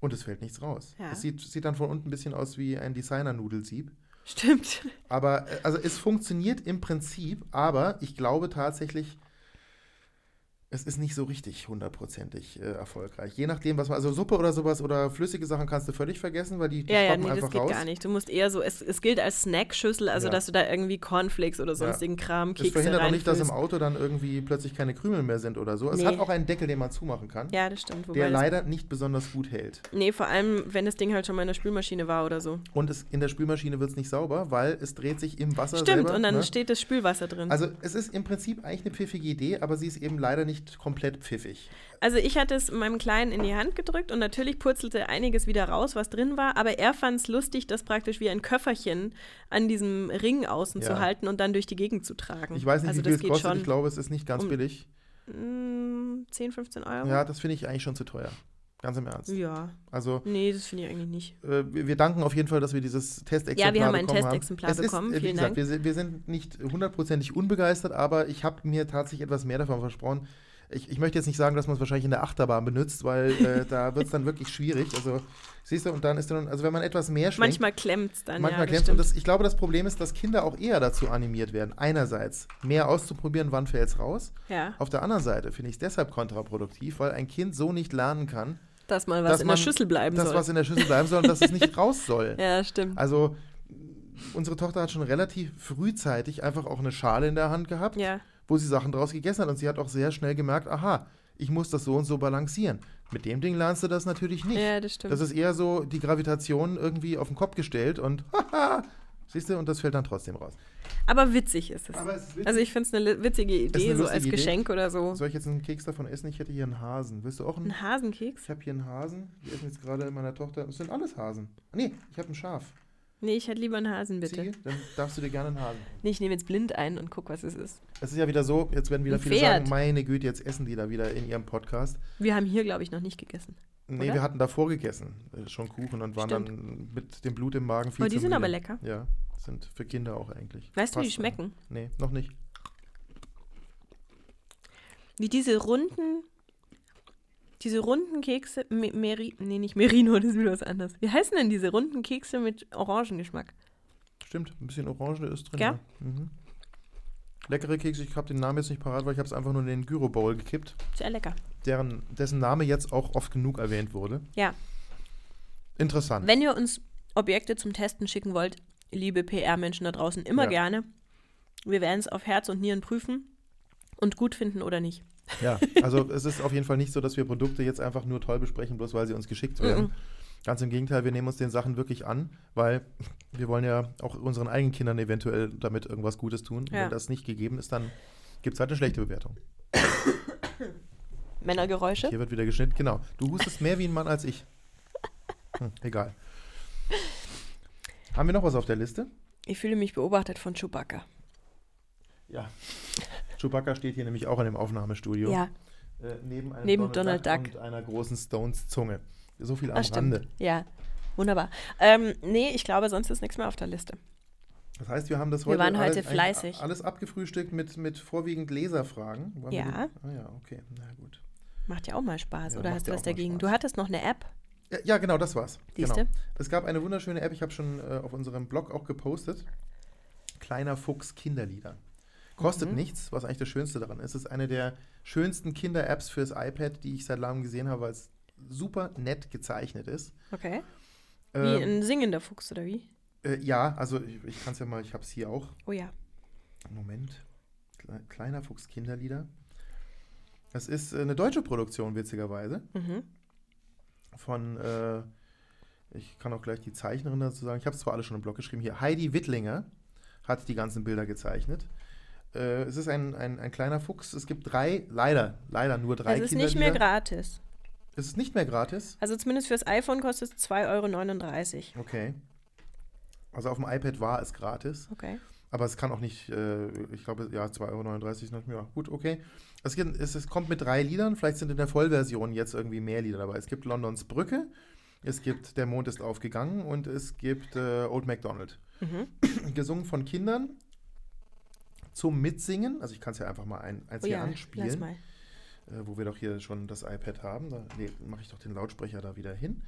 und es fällt nichts raus. Ja. Es sieht, sieht dann von unten ein bisschen aus wie ein Designer-Nudelsieb. Stimmt. Aber äh, also es funktioniert im Prinzip, aber ich glaube tatsächlich, es ist nicht so richtig hundertprozentig äh, erfolgreich. Je nachdem, was man, also Suppe oder sowas oder flüssige Sachen kannst du völlig vergessen, weil die, die Ja, ja, nee, das einfach geht raus. gar nicht. Du musst eher so, es, es gilt als Snackschüssel, also Ja. dass du da irgendwie Cornflakes oder sonstigen Kram, Es Kekse verhindert auch nicht, dass im. Auto dann irgendwie plötzlich keine Krümel mehr sind oder so. Es Nee. hat auch einen Deckel, den man zumachen kann, Ja, das stimmt. Wobei der das, leider nicht besonders gut hält. nee, vor allem, wenn das Ding halt schon mal in der Spülmaschine war oder so. Und es, in der Spülmaschine wird es nicht sauber, weil es dreht sich im Wasser Stimmt, selber. und dann ne? steht das Spülwasser drin. Also es ist im Prinzip eigentlich eine pfiffige Idee, aber sie ist eben leider nicht nicht komplett pfiffig. Also ich hatte es meinem Kleinen in die Hand gedrückt und natürlich purzelte einiges wieder raus, was drin war, aber er fand es lustig, das praktisch wie ein Köfferchen an diesem Ring außen Ja. zu halten und dann durch die Gegend zu tragen. Ich weiß nicht, also wie viel es kostet. Ich glaube, es ist nicht ganz um- billig. mm, 10, 15 Euro. Ja, das finde ich eigentlich schon zu teuer. Ganz im Ernst. Ja. Also, Nee, das finde ich eigentlich nicht. äh, wir danken auf jeden Fall, dass wir dieses Testexemplar Ja, wir haben ein bekommen Testexemplar Es ist, bekommen, äh, Wie vielen gesagt, Dank. wir wir sind nicht hundertprozentig unbegeistert, aber ich habe mir tatsächlich etwas mehr davon versprochen. Ich, ich möchte jetzt nicht sagen, dass man es wahrscheinlich in der Achterbahn benutzt, weil äh, da wird es dann wirklich schwierig. Also, siehst du, und dann ist dann, also wenn man etwas mehr schwenkt, Manchmal klemmt es dann. Manchmal ja, klemmt und das, ich glaube, das Problem ist, dass Kinder auch eher dazu animiert werden, einerseits mehr auszuprobieren, wann fällt es raus. Ja, Auf der anderen Seite finde ich es deshalb kontraproduktiv, weil ein Kind so nicht lernen kann, dass mal was dass in man der Schüssel bleiben das, soll. was in der Schüssel bleiben soll und dass es nicht raus soll. ja, stimmt. Also unsere Tochter hat schon relativ frühzeitig einfach auch eine Schale in der Hand gehabt, Ja, wo sie Sachen draus gegessen hat und sie hat auch sehr schnell gemerkt, aha, ich muss das so und so balancieren. Mit dem Ding lernst du das natürlich nicht. ja, das stimmt. Das ist eher so die Gravitation irgendwie auf den Kopf gestellt und haha, siehst du, und das fällt dann trotzdem raus. Aber witzig ist es. Es ist. Also ich finde es eine witzige Idee, eine so als Idee. Geschenk oder so. Soll ich jetzt einen Keks davon essen? Ich hätte hier einen Hasen. Willst du auch einen? Ein Hasenkeks? Ich habe hier einen Hasen. Wir essen jetzt gerade meiner Tochter. Das sind alles Hasen. Nee, ich habe ein Schaf. Nee, ich hätte lieber einen Hasen, bitte. Ziege? Dann darfst du dir gerne einen Hasen. Nee, ich nehme jetzt blind ein und guck, was es ist. Es ist ja wieder so, jetzt werden wieder Ein viele Pferd. sagen, meine Güte, jetzt essen die da wieder in ihrem Podcast. Wir haben hier, glaube ich, noch nicht gegessen. Nee, Oder? wir hatten davor gegessen. äh, Schon Kuchen und waren Stimmt. dann mit dem Blut im Magen viel Aber die sind aber müde. lecker. Ja, sind für Kinder auch eigentlich. Weißt du, wie die Passt schmecken? Nee, noch nicht. Wie diese runden, diese runden Kekse, Me Meri, nee, nicht Merino, das ist wieder was anderes. Wie heißen denn diese runden Kekse mit Orangengeschmack? Stimmt, ein bisschen Orange ist drin. Ja? Ja. Mhm. Leckere Kekse, ich habe den Namen jetzt nicht parat, weil ich habe es einfach nur in den Gyro Bowl gekippt, Sehr lecker. deren, dessen Name jetzt auch oft genug erwähnt wurde. Ja. Interessant. Wenn ihr uns Objekte zum Testen schicken wollt, liebe PR-Menschen da draußen, immer Ja. gerne. Wir werden es auf Herz und Nieren prüfen und gut finden oder nicht. Ja, also es ist auf jeden Fall nicht so, dass wir Produkte jetzt einfach nur toll besprechen, bloß weil sie uns geschickt werden. Mhm. Ganz im Gegenteil, wir nehmen uns den Sachen wirklich an, weil wir wollen ja auch unseren eigenen Kindern eventuell damit irgendwas Gutes tun. Ja. Wenn das nicht gegeben ist, dann gibt es halt eine schlechte Bewertung. Männergeräusche? Hier wird wieder geschnitten. Genau. Du hustest mehr wie ein Mann als ich. Hm, egal. Haben wir noch was auf der Liste? Ich fühle mich beobachtet von Chewbacca. Ja. Chewbacca steht hier nämlich auch in dem Aufnahmestudio. Ja, Äh, neben einem Neben Donald Duck. und einer großen Stones-Zunge. So viel am stimmt. Rande. Ja, wunderbar. Ähm, nee, ich glaube, sonst ist nichts mehr auf der Liste. Das heißt, wir haben das Wir heute, waren heute alles, fleißig. alles abgefrühstückt mit, mit vorwiegend Leserfragen. Wir Ja. Ah ja, okay. Na gut. Macht ja auch mal Spaß, Ja, oder hast du was dagegen? Spaß. Du hattest noch eine App. Ja, ja, genau, das war's. Siehste? Genau. Es gab eine wunderschöne App, ich habe schon äh, auf unserem Blog auch gepostet. Kleiner Fuchs Kinderlieder. Kostet Mhm. nichts, was eigentlich das Schönste daran ist. Es ist eine der schönsten Kinder-Apps fürs iPad, die ich seit langem gesehen habe, weil es super nett gezeichnet ist. Okay. Wie Ähm, ein singender Fuchs, oder wie? äh, ja, also ich, ich kann es ja mal, ich habe es hier auch. Oh ja. Moment. Kle Kleiner Fuchs Kinderlieder. Es ist äh, eine deutsche Produktion, witzigerweise. Mhm. Von, äh, ich kann auch gleich die Zeichnerin dazu sagen. Ich habe es zwar alle schon im Blog geschrieben. Hier, Heidi Wittlinger hat die ganzen Bilder gezeichnet. Äh, es ist ein, ein, ein kleiner Fuchs. Es gibt drei, leider, leider nur drei Es ist nicht mehr Kinderlieder. gratis. Es ist nicht mehr gratis. Also zumindest fürs iPhone kostet es 2,39 Euro. Okay. Also auf dem iPad war es gratis. Okay. Aber es kann auch nicht, äh, ich glaube, ja, 2,39 Euro. Ja, gut, okay. Es, gibt, es, es kommt mit drei Liedern. Vielleicht sind in der Vollversion jetzt irgendwie mehr Lieder dabei. Es gibt Londons Brücke, es gibt Der Mond ist aufgegangen und es gibt äh, Old MacDonald. Mhm. Gesungen von Kindern zum Mitsingen. Also ich kann es ja einfach mal ein, eins Oh hier ja, anspielen, mal. äh, wo wir doch hier schon das iPad haben. Da nee, mache ich doch den Lautsprecher da wieder hin.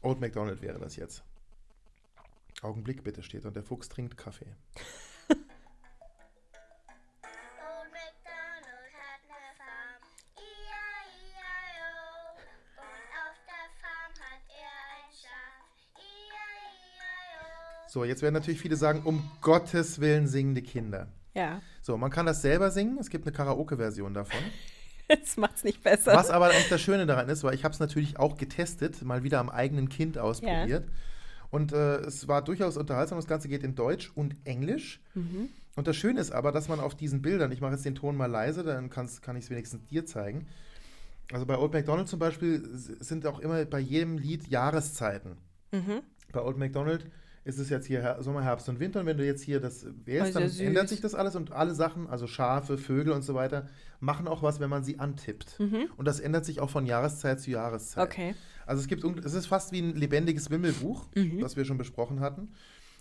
Old MacDonald wäre das jetzt. Augenblick bitte steht und der Fuchs trinkt Kaffee. So, jetzt werden natürlich viele sagen, um Gottes Willen singende Kinder. Ja, So, man kann das selber singen. Es gibt eine Karaoke-Version davon. das macht's nicht besser. Was aber eigentlich das Schöne daran ist, weil ich habe es natürlich auch getestet, mal wieder am eigenen Kind ausprobiert. Und äh, es war durchaus unterhaltsam. Das Ganze geht in Deutsch und Englisch. Mhm. Und das Schöne ist aber, dass man auf diesen Bildern, ich mache jetzt den Ton mal leise, dann kann ich es wenigstens dir zeigen. Also bei Old MacDonald zum Beispiel sind auch immer bei jedem Lied Jahreszeiten. Mhm. Bei Old MacDonald ist es jetzt hier Sommer, Herbst und Winter. Und wenn du jetzt hier das wählst, dann ja ändert sich das alles und alle Sachen, also Schafe, Vögel und so weiter, machen auch was, wenn man sie antippt. Und das ändert sich auch von Jahreszeit zu Jahreszeit. Mhm. Okay. Also es gibt, es ist fast wie ein lebendiges Wimmelbuch, Mhm. das wir schon besprochen hatten.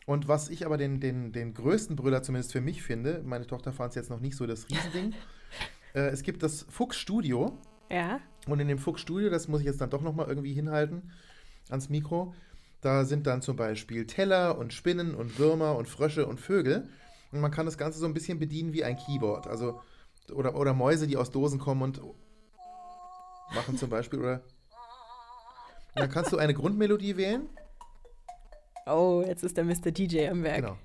Und was ich aber den, den, den größten Brüller zumindest für mich finde, meine Tochter fand es jetzt noch nicht so das Riesending. äh, es gibt das Fuchs Studio. Ja. Und in dem Fuchs Studio, das muss ich jetzt dann doch nochmal irgendwie hinhalten ans Mikro, da sind dann zum Beispiel Teller und Spinnen und Würmer und Frösche und Vögel. Und man kann das Ganze so ein bisschen bedienen wie ein Keyboard. Also, oder, oder Mäuse, die aus Dosen kommen und machen zum Beispiel, oder. Und dann kannst du eine Grundmelodie wählen. Oh, jetzt ist der Mr. DJ am Werk. Genau.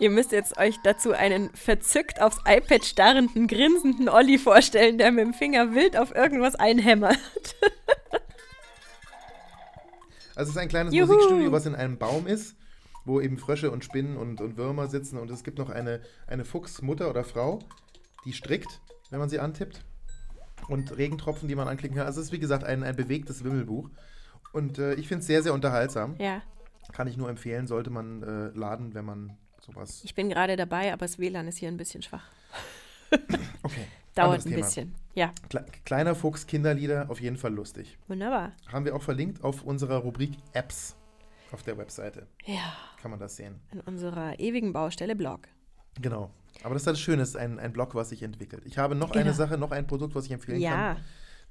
Ihr müsst jetzt euch dazu einen verzückt aufs iPad starrenden, grinsenden Olli vorstellen, der mit dem Finger wild auf irgendwas einhämmert. Also es ist ein kleines Juhu. Musikstudio, was in einem Baum ist, wo eben Frösche und Spinnen und, und Würmer sitzen. Und es gibt noch eine, eine Fuchsmutter oder Frau, die strickt, wenn man sie antippt. Und Regentropfen, die man anklicken kann. Also es ist wie gesagt ein, ein bewegtes Wimmelbuch. Und äh, ich finde es sehr, sehr unterhaltsam. Ja, Kann ich nur empfehlen, sollte man äh, laden, wenn man sowas. ich bin gerade dabei, aber das WLAN ist hier ein bisschen schwach. Okay. Dauert ein Thema. bisschen. Ja, Kle kleiner Fuchs, Kinderlieder, auf jeden Fall lustig. wunderbar. Haben wir auch verlinkt auf unserer Rubrik Apps auf der Webseite. Ja, Kann man das sehen. an unserer ewigen Baustelle Blog. Genau. Aber das ist das Schöne, ist ein, ein Blog, was sich entwickelt. Ich habe noch Genau. eine Sache, noch ein Produkt, was ich empfehlen Ja, kann.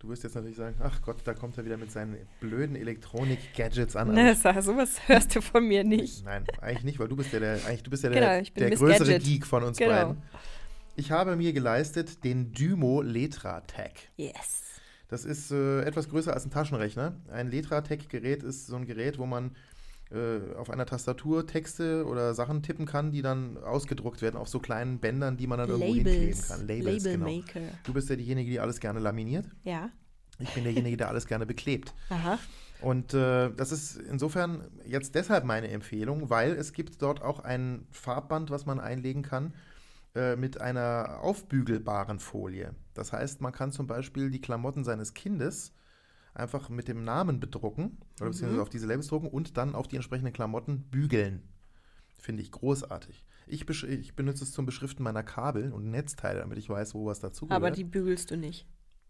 Du wirst jetzt natürlich sagen, ach Gott, da kommt er wieder mit seinen blöden Elektronik-Gadgets an. ne, sag, sowas hörst du von mir nicht. Nein, eigentlich nicht, weil du bist ja der, eigentlich, du bist ja Genau, der, ich bin der größere Gadget. Geek von uns Genau. beiden. Ich habe mir geleistet den Dymo Letra Tag. Yes. Das ist äh, etwas größer als ein Taschenrechner. Ein Letra-Tech-Gerät ist so ein Gerät, wo man äh, auf einer Tastatur Texte oder Sachen tippen kann, die dann ausgedruckt werden auf so kleinen Bändern, die man dann irgendwo hinkleben Labels. kann. Labels, Label genau. Maker. Du bist ja diejenige, die alles gerne laminiert. Ja. Ich bin derjenige, der alles gerne beklebt. Aha. Und äh, das ist insofern jetzt deshalb meine Empfehlung, weil es gibt dort auch ein Farbband, was man einlegen kann äh, mit einer aufbügelbaren Folie. Das heißt, man kann zum Beispiel die Klamotten seines Kindes einfach mit dem Namen bedrucken oder beziehungsweise auf diese Labels drucken und dann auf die entsprechenden Klamotten bügeln. Finde ich großartig. Ich, ich benutze es zum Beschriften meiner Kabel und Netzteile, damit ich weiß, wo was dazugehört. Aber die bügelst du nicht.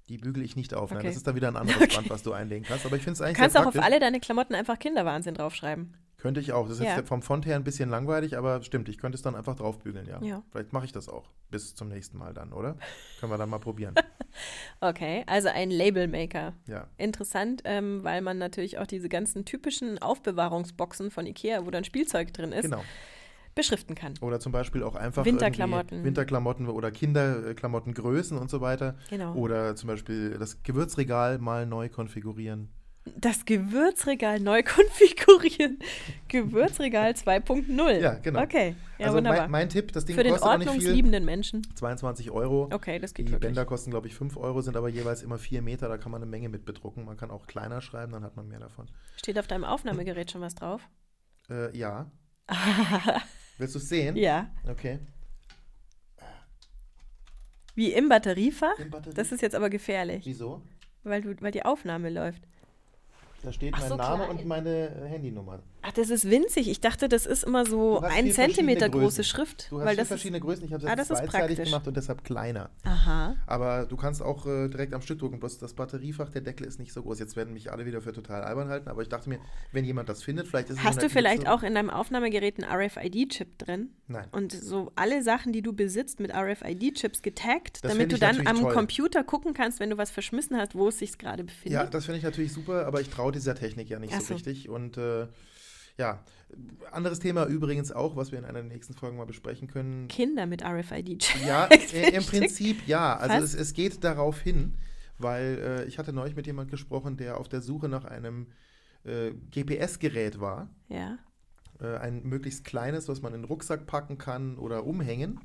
Die bügel ich nicht auf. Nein, Okay. das ist dann wieder ein anderes Band, was du einlegen kannst. Aber ich finde es eigentlich Du kannst auch auf alle deine Klamotten einfach Kinderwahnsinn draufschreiben. Könnte ich auch. Das ist Ja. jetzt vom Font her ein bisschen langweilig, aber stimmt, ich könnte es dann einfach draufbügeln, ja. Ja. Vielleicht mache ich das auch. Bis zum nächsten Mal dann, oder? Können wir dann mal probieren. Okay, also ein Label Maker. Ja. Interessant, ähm, weil man natürlich auch diese ganzen typischen Aufbewahrungsboxen von Ikea, wo dann Spielzeug drin ist, Genau. beschriften kann. Oder zum Beispiel auch einfach Winterklamotten. Winterklamotten oder Kinderklamottengrößen und so weiter. Genau. Oder zum Beispiel das Gewürzregal mal neu konfigurieren. Das Gewürzregal neu konfigurieren. Gewürzregal 2.0. Ja, genau. Okay, ja, also wunderbar. mein, mein Tipp, das Ding Für den kostet viel. ordnungsliebenden Menschen. 22 Euro. Okay, das geht Die wirklich. Bänder kosten, glaube ich, 5 Euro, sind aber jeweils immer 4 Meter. Da kann man eine Menge mit bedrucken. Man kann auch kleiner schreiben, dann hat man mehr davon. Steht auf deinem Aufnahmegerät schon was drauf? Äh, ja. Willst du es sehen? Ja. Okay. Wie im Batteriefach? Im Batterie- Das ist jetzt aber gefährlich, Wieso? weil, du, weil die Aufnahme läuft. Da steht Ach, mein so Name klein. und meine Handynummer. Ach, das ist winzig. Ich dachte, das ist immer so ein Zentimeter verschiedene große. Schrift. Du hast weil vier das ist, verschiedene Größen. Ich habe es Ah, jetzt praktisch. gemacht und deshalb kleiner. aha. Aber du kannst auch äh, direkt am Stück drucken. Bloß das Batteriefach, der Deckel ist nicht so groß. Jetzt werden mich alle wieder für total albern halten. Aber ich dachte mir, wenn jemand das findet, vielleicht ist es Hast du vielleicht auch in deinem Aufnahmegerät einen RFID-Chip drin? Nein. Und so alle Sachen, die du besitzt, mit RFID-Chips getaggt, Das damit du dann am toll. Computer gucken kannst, wenn du was verschmissen hast, wo es sich gerade befindet. Ja, das finde ich natürlich super, aber ich traue dieser Technik ja nicht Ach so so. richtig. Und äh, ja, anderes Thema übrigens auch, was wir in einer der nächsten Folgen mal besprechen können. Kinder mit RFID-Chips. Ja, äh, im Prinzip ja. Also es, es geht darauf hin, weil äh, ich hatte neulich mit jemand gesprochen, der auf der Suche nach einem äh, GPS-Gerät war. Ja. Äh, ein möglichst kleines, was man in den Rucksack packen kann oder umhängen,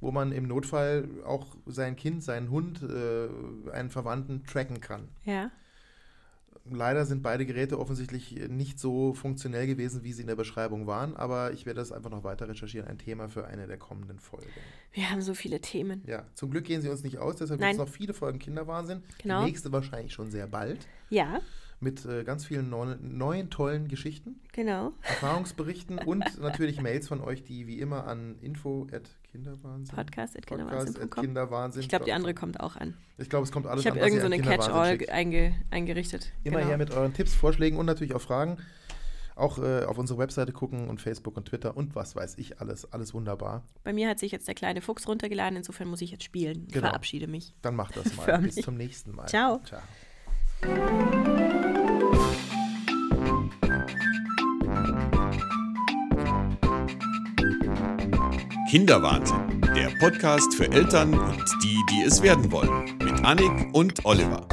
wo man im Notfall auch sein Kind, seinen Hund, äh, einen Verwandten tracken kann. Ja. Leider sind beide Geräte offensichtlich nicht so funktionell gewesen, wie sie in der Beschreibung waren, aber ich werde das einfach noch weiter recherchieren. Ein Thema für eine der kommenden Folgen. Wir haben so viele Themen. Ja, zum Glück gehen sie uns nicht aus, deshalb gibt es noch viele Folgen Kinderwahnsinn. Genau. Die nächste wahrscheinlich schon sehr bald. Ja, Mit äh, ganz vielen neuen, neuen tollen Geschichten, genau. Erfahrungsberichten und natürlich Mails von euch, die wie immer an info at Kinderwahnsinn. Podcast at Podcast at. Kinderwahnsinn. Ich glaube, die andere kommt auch an. Ich glaube, es kommt alles Ich habe an, was ihr irgend so eine Kinderwahnsinn Catch-all einge eingerichtet. Immer Genau. her mit euren Tipps, Vorschlägen und natürlich auch Fragen. Auch äh, auf unsere Webseite gucken und Facebook und Twitter und was weiß ich alles. Alles wunderbar. Bei mir hat sich jetzt der kleine Fuchs runtergeladen, insofern muss ich jetzt spielen. Ich Genau. verabschiede mich. Dann macht das mal. Bis zum nächsten Mal. Ciao. Ciao. Kinderwahnsinn, der Podcast für Eltern und die, die es werden wollen. Mit Annik und Oliver.